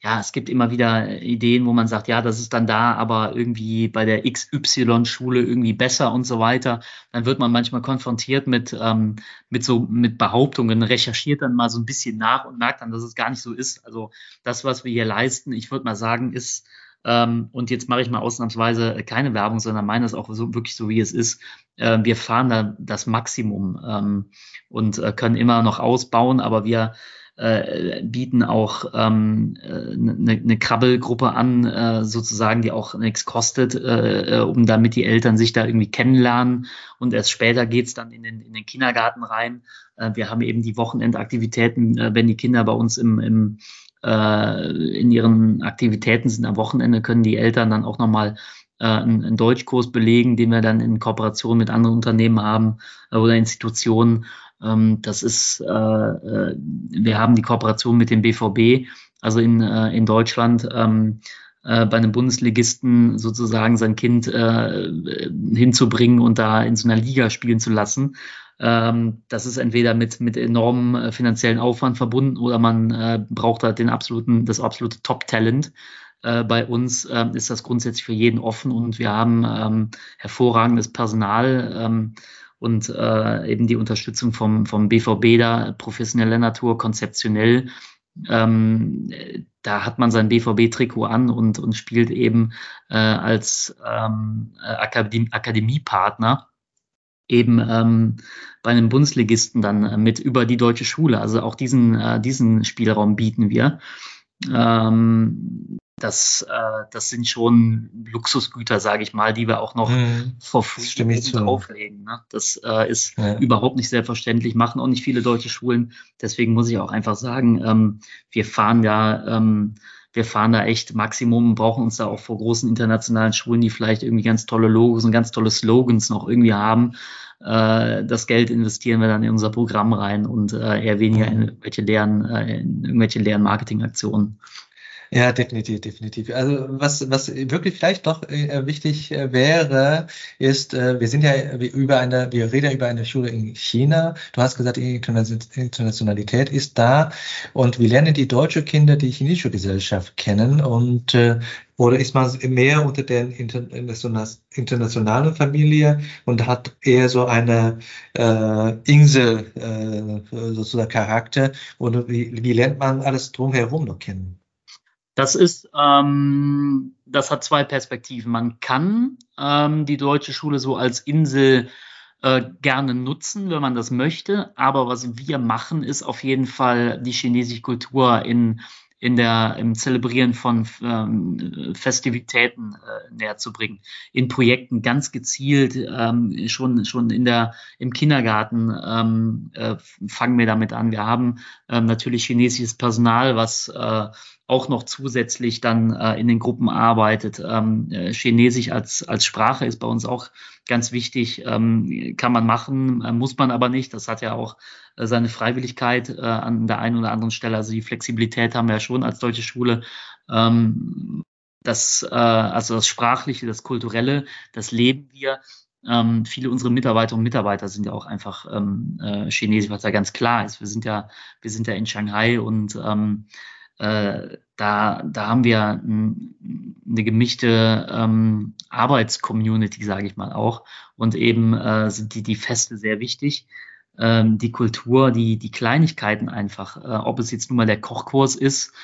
ja, es gibt immer wieder Ideen, wo man sagt, ja, das ist dann da, aber irgendwie bei der XY-Schule irgendwie besser und so weiter. Dann wird man manchmal konfrontiert mit, ähm, mit so, mit Behauptungen, recherchiert dann mal so ein bisschen nach und merkt dann, dass es gar nicht so ist. Also das, was wir hier leisten, ich würde mal sagen, ist, ähm, und jetzt mache ich mal ausnahmsweise keine Werbung, sondern meine es auch so, wirklich so, wie es ist. Äh, wir fahren da das Maximum ähm, und äh, können immer noch ausbauen, aber wir äh, bieten auch ähm, eine, eine Krabbelgruppe an, äh, sozusagen, die auch nichts kostet, äh, äh, um damit die Eltern sich da irgendwie kennenlernen. Und erst später geht's dann in den, in den Kindergarten rein. Äh, wir haben eben die Wochenendaktivitäten, äh, wenn die Kinder bei uns im, im äh, in ihren Aktivitäten sind am Wochenende, können die Eltern dann auch nochmal äh, einen, Deutschkurs belegen, den wir dann in Kooperation mit anderen Unternehmen haben äh, oder Institutionen. Ähm, das ist, äh, äh, wir haben die Kooperation mit dem BVB, also in, äh, in Deutschland. Ähm, äh, bei einem Bundesligisten sozusagen sein Kind äh, hinzubringen und da in so einer Liga spielen zu lassen. Ähm, das ist entweder mit, mit enormem äh, finanziellen Aufwand verbunden oder man äh, braucht halt den absoluten, das absolute Top-Talent. Äh, bei uns äh, ist das grundsätzlich für jeden offen und wir haben ähm, hervorragendes Personal. Ähm, und äh, eben die Unterstützung vom, vom BVB da, professioneller Natur, konzeptionell. Ähm, da hat man sein BVB-Trikot an und, und spielt eben äh, als ähm, Akademie, Akademiepartner eben ähm, bei einem Bundesligisten dann mit über die deutsche Schule. Also auch diesen, äh, diesen Spielraum bieten wir. Ähm, das, äh, das sind schon Luxusgüter, sage ich mal, die wir auch noch mhm. vor drauflegen. Ne? Das äh, ist ja. überhaupt nicht selbstverständlich, machen auch nicht viele deutsche Schulen. Deswegen muss ich auch einfach sagen, ähm, wir fahren da, ähm, wir fahren da echt Maximum, brauchen uns da auch vor großen internationalen Schulen, die vielleicht irgendwie ganz tolle Logos und ganz tolle Slogans noch irgendwie haben. Äh, das Geld investieren wir dann in unser Programm rein und äh, eher weniger in irgendwelche leeren, äh, in irgendwelche leeren Marketingaktionen. Ja, definitiv, definitiv. Also was, was wirklich vielleicht noch äh, wichtig äh, wäre, ist, äh, wir sind ja über eine, wir reden ja über eine Schule in China. Du hast gesagt, die Internationalität ist da und wir lernen die deutsche Kinder die chinesische Gesellschaft kennen und äh, oder ist man mehr unter der internationalen Familie und hat eher so eine äh, Insel äh, sozusagen Charakter? Oder wie, wie lernt man alles drumherum noch kennen? Das ist, ähm, das hat zwei Perspektiven. Man kann ähm, die deutsche Schule so als Insel äh, gerne nutzen, wenn man das möchte. Aber was wir machen, ist auf jeden Fall die chinesische Kultur in in der, im Zelebrieren von ähm, Festivitäten äh, näher zu bringen. In Projekten ganz gezielt, ähm, schon, schon in der, im Kindergarten ähm, äh, fangen wir damit an. Wir haben ähm, natürlich chinesisches Personal, was äh, auch noch zusätzlich dann äh, in den Gruppen arbeitet. Ähm, äh, Chinesisch als, als Sprache ist bei uns auch ganz wichtig. Ähm, kann man machen, äh, muss man aber nicht. Das hat ja auch äh, seine Freiwilligkeit äh, an der einen oder anderen Stelle. Also die Flexibilität haben wir ja schon als deutsche Schule. Ähm, das, äh, also das Sprachliche, das Kulturelle, das leben wir. Ähm, viele unserer Mitarbeiter und Mitarbeiter sind ja auch einfach ähm, äh, Chinesisch, was ja ganz klar ist. Wir sind ja, wir sind ja in Shanghai und ähm, äh, da, da haben wir eine gemischte ähm, Arbeitscommunity, sage ich mal auch. Und eben äh, sind die, die Feste sehr wichtig. Ähm, die Kultur, die, die Kleinigkeiten einfach, äh, ob es jetzt nun mal der Kochkurs ist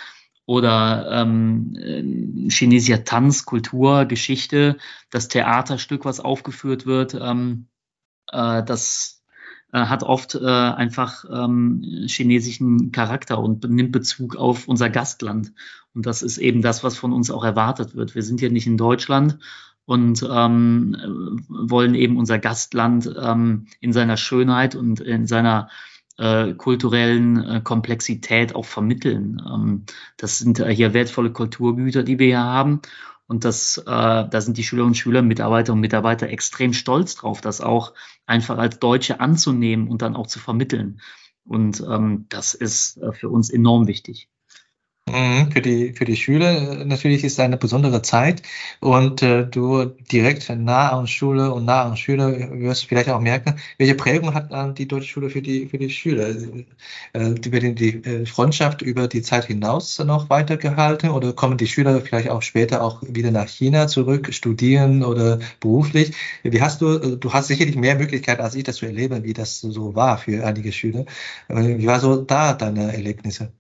oder ähm, äh, chinesischer Tanz, Kultur, Geschichte, das Theaterstück, was aufgeführt wird, ähm, äh, das, hat oft äh, einfach ähm, chinesischen Charakter und nimmt Bezug auf unser Gastland. Und das ist eben das, was von uns auch erwartet wird. Wir sind ja nicht in Deutschland und ähm, wollen eben unser Gastland ähm, in seiner Schönheit und in seiner äh, kulturellen äh, Komplexität auch vermitteln. Ähm, das sind äh, hier wertvolle Kulturgüter, die wir hier haben. Und das, äh, da sind die Schülerinnen und Schüler, Mitarbeiter und Mitarbeiter extrem stolz drauf, das auch einfach als Deutsche anzunehmen und dann auch zu vermitteln. Und ähm, das ist äh, für uns enorm wichtig. Mhm, für die, für die Schüler natürlich ist eine besondere Zeit und äh, du direkt nah an Schule und nah an Schüler wirst vielleicht auch merken, welche Prägung hat dann die deutsche Schule für die, für die Schüler? Äh, die werden die äh, Freundschaft über die Zeit hinaus noch weitergehalten oder kommen die Schüler vielleicht auch später auch wieder nach China zurück, studieren oder beruflich? Wie hast du, äh, du hast sicherlich mehr Möglichkeiten als ich, das zu erleben, wie das so war für einige Schüler. Äh, wie war so da deine Erlebnisse?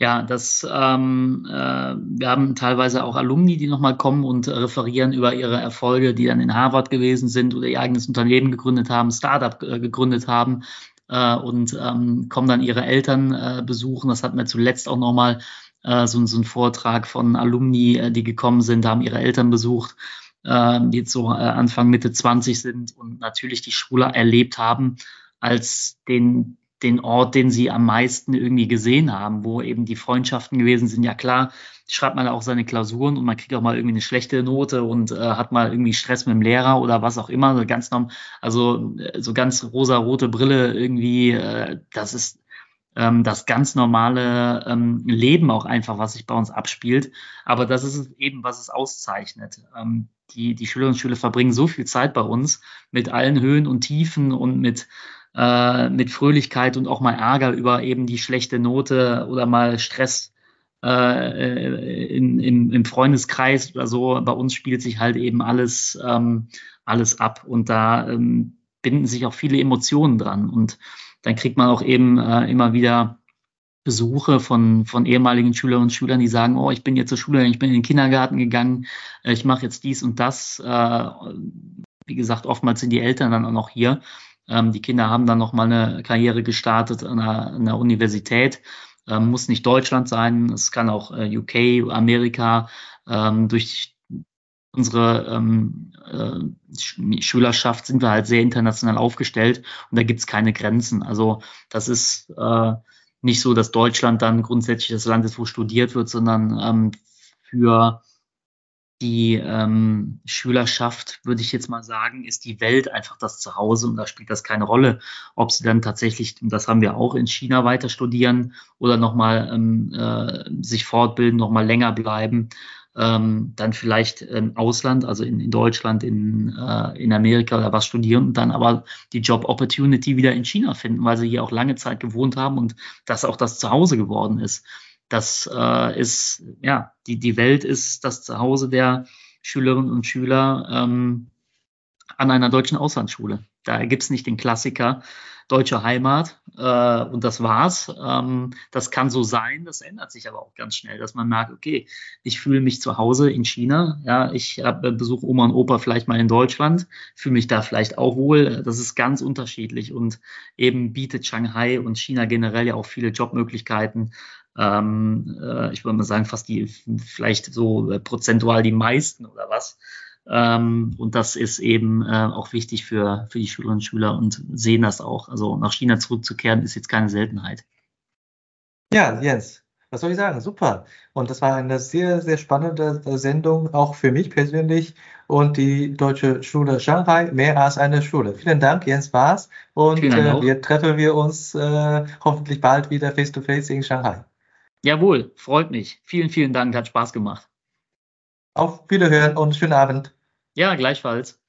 Ja, das, ähm, äh, wir haben teilweise auch Alumni, die nochmal kommen und referieren über ihre Erfolge, die dann in Harvard gewesen sind oder ihr eigenes Unternehmen gegründet haben, Startup äh, gegründet haben äh, und ähm, kommen dann ihre Eltern äh, besuchen. Das hatten wir zuletzt auch nochmal äh, so, so ein Vortrag von Alumni, äh, die gekommen sind, haben ihre Eltern besucht, äh, die jetzt so äh, Anfang, Mitte 20 sind und natürlich die Schule erlebt haben als den den Ort, den sie am meisten irgendwie gesehen haben, wo eben die Freundschaften gewesen sind. Ja klar, schreibt man auch seine Klausuren und man kriegt auch mal irgendwie eine schlechte Note und äh, hat mal irgendwie Stress mit dem Lehrer oder was auch immer. So ganz normal, also äh, so ganz rosa-rote Brille irgendwie, äh, das ist ähm, das ganz normale ähm, Leben auch einfach, was sich bei uns abspielt. Aber das ist eben, was es auszeichnet. Ähm, die, die Schülerinnen und Schüler verbringen so viel Zeit bei uns mit allen Höhen und Tiefen und mit äh, mit Fröhlichkeit und auch mal Ärger über eben die schlechte Note oder mal Stress äh, in, im, im Freundeskreis oder so. Bei uns spielt sich halt eben alles, ähm, alles ab und da ähm, binden sich auch viele Emotionen dran und dann kriegt man auch eben äh, immer wieder Besuche von, von ehemaligen Schülerinnen und Schülern, die sagen, oh, ich bin jetzt zur Schule, ich bin in den Kindergarten gegangen, äh, ich mache jetzt dies und das. Äh, wie gesagt, oftmals sind die Eltern dann auch noch hier ähm, die Kinder haben dann nochmal eine Karriere gestartet an einer, an einer Universität. Ähm, muss nicht Deutschland sein, es kann auch äh, UK, Amerika. Ähm, durch unsere ähm, äh, Schülerschaft sind wir halt sehr international aufgestellt und da gibt's keine Grenzen. Also das ist äh, nicht so, dass Deutschland dann grundsätzlich das Land ist, wo studiert wird, sondern ähm, für die ähm, Schülerschaft, würde ich jetzt mal sagen, ist die Welt einfach das Zuhause und da spielt das keine Rolle, ob sie dann tatsächlich, und das haben wir auch in China weiter studieren oder nochmal ähm, äh, sich fortbilden, nochmal länger bleiben, ähm, dann vielleicht im Ausland, also in, in Deutschland, in, äh, in Amerika oder was studieren und dann aber die Job Opportunity wieder in China finden, weil sie hier auch lange Zeit gewohnt haben und das auch das Zuhause geworden ist. Das äh, ist, ja, die, die Welt ist das Zuhause der Schülerinnen und Schüler ähm, an einer deutschen Auslandsschule. Da gibt's nicht den Klassiker deutsche Heimat äh, und das war's. Ähm, das kann so sein, das ändert sich aber auch ganz schnell, dass man merkt, okay, ich fühle mich zu Hause in China, ja, ich äh, besuche Oma und Opa vielleicht mal in Deutschland, fühle mich da vielleicht auch wohl. Das ist ganz unterschiedlich und eben bietet Shanghai und China generell ja auch viele Jobmöglichkeiten ähm, äh, ich würde mal sagen, fast die, vielleicht so äh, prozentual die meisten oder was. Ähm, und das ist eben äh, auch wichtig für, für die Schülerinnen und Schüler und sehen das auch. Also nach China zurückzukehren ist jetzt keine Seltenheit. Ja, Jens, was soll ich sagen? Super. Und das war eine sehr, sehr spannende Sendung, auch für mich persönlich und die Deutsche Schule Shanghai, mehr als eine Schule. Vielen Dank, Jens Baas. Und äh, wir treffen wir uns äh, hoffentlich bald wieder face to face in Shanghai. Jawohl, freut mich. Vielen, vielen Dank, hat Spaß gemacht. Auf Wiederhören und schönen Abend. Ja, gleichfalls.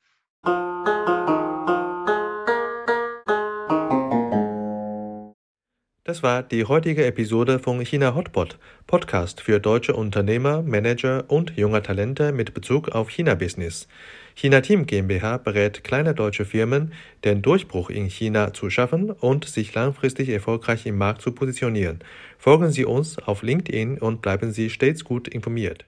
Das war die heutige Episode von China Hotpot, Podcast für deutsche Unternehmer, Manager und junge Talente mit Bezug auf China-Business. China Team GmbH berät kleine deutsche Firmen, den Durchbruch in China zu schaffen und sich langfristig erfolgreich im Markt zu positionieren. Folgen Sie uns auf LinkedIn und bleiben Sie stets gut informiert.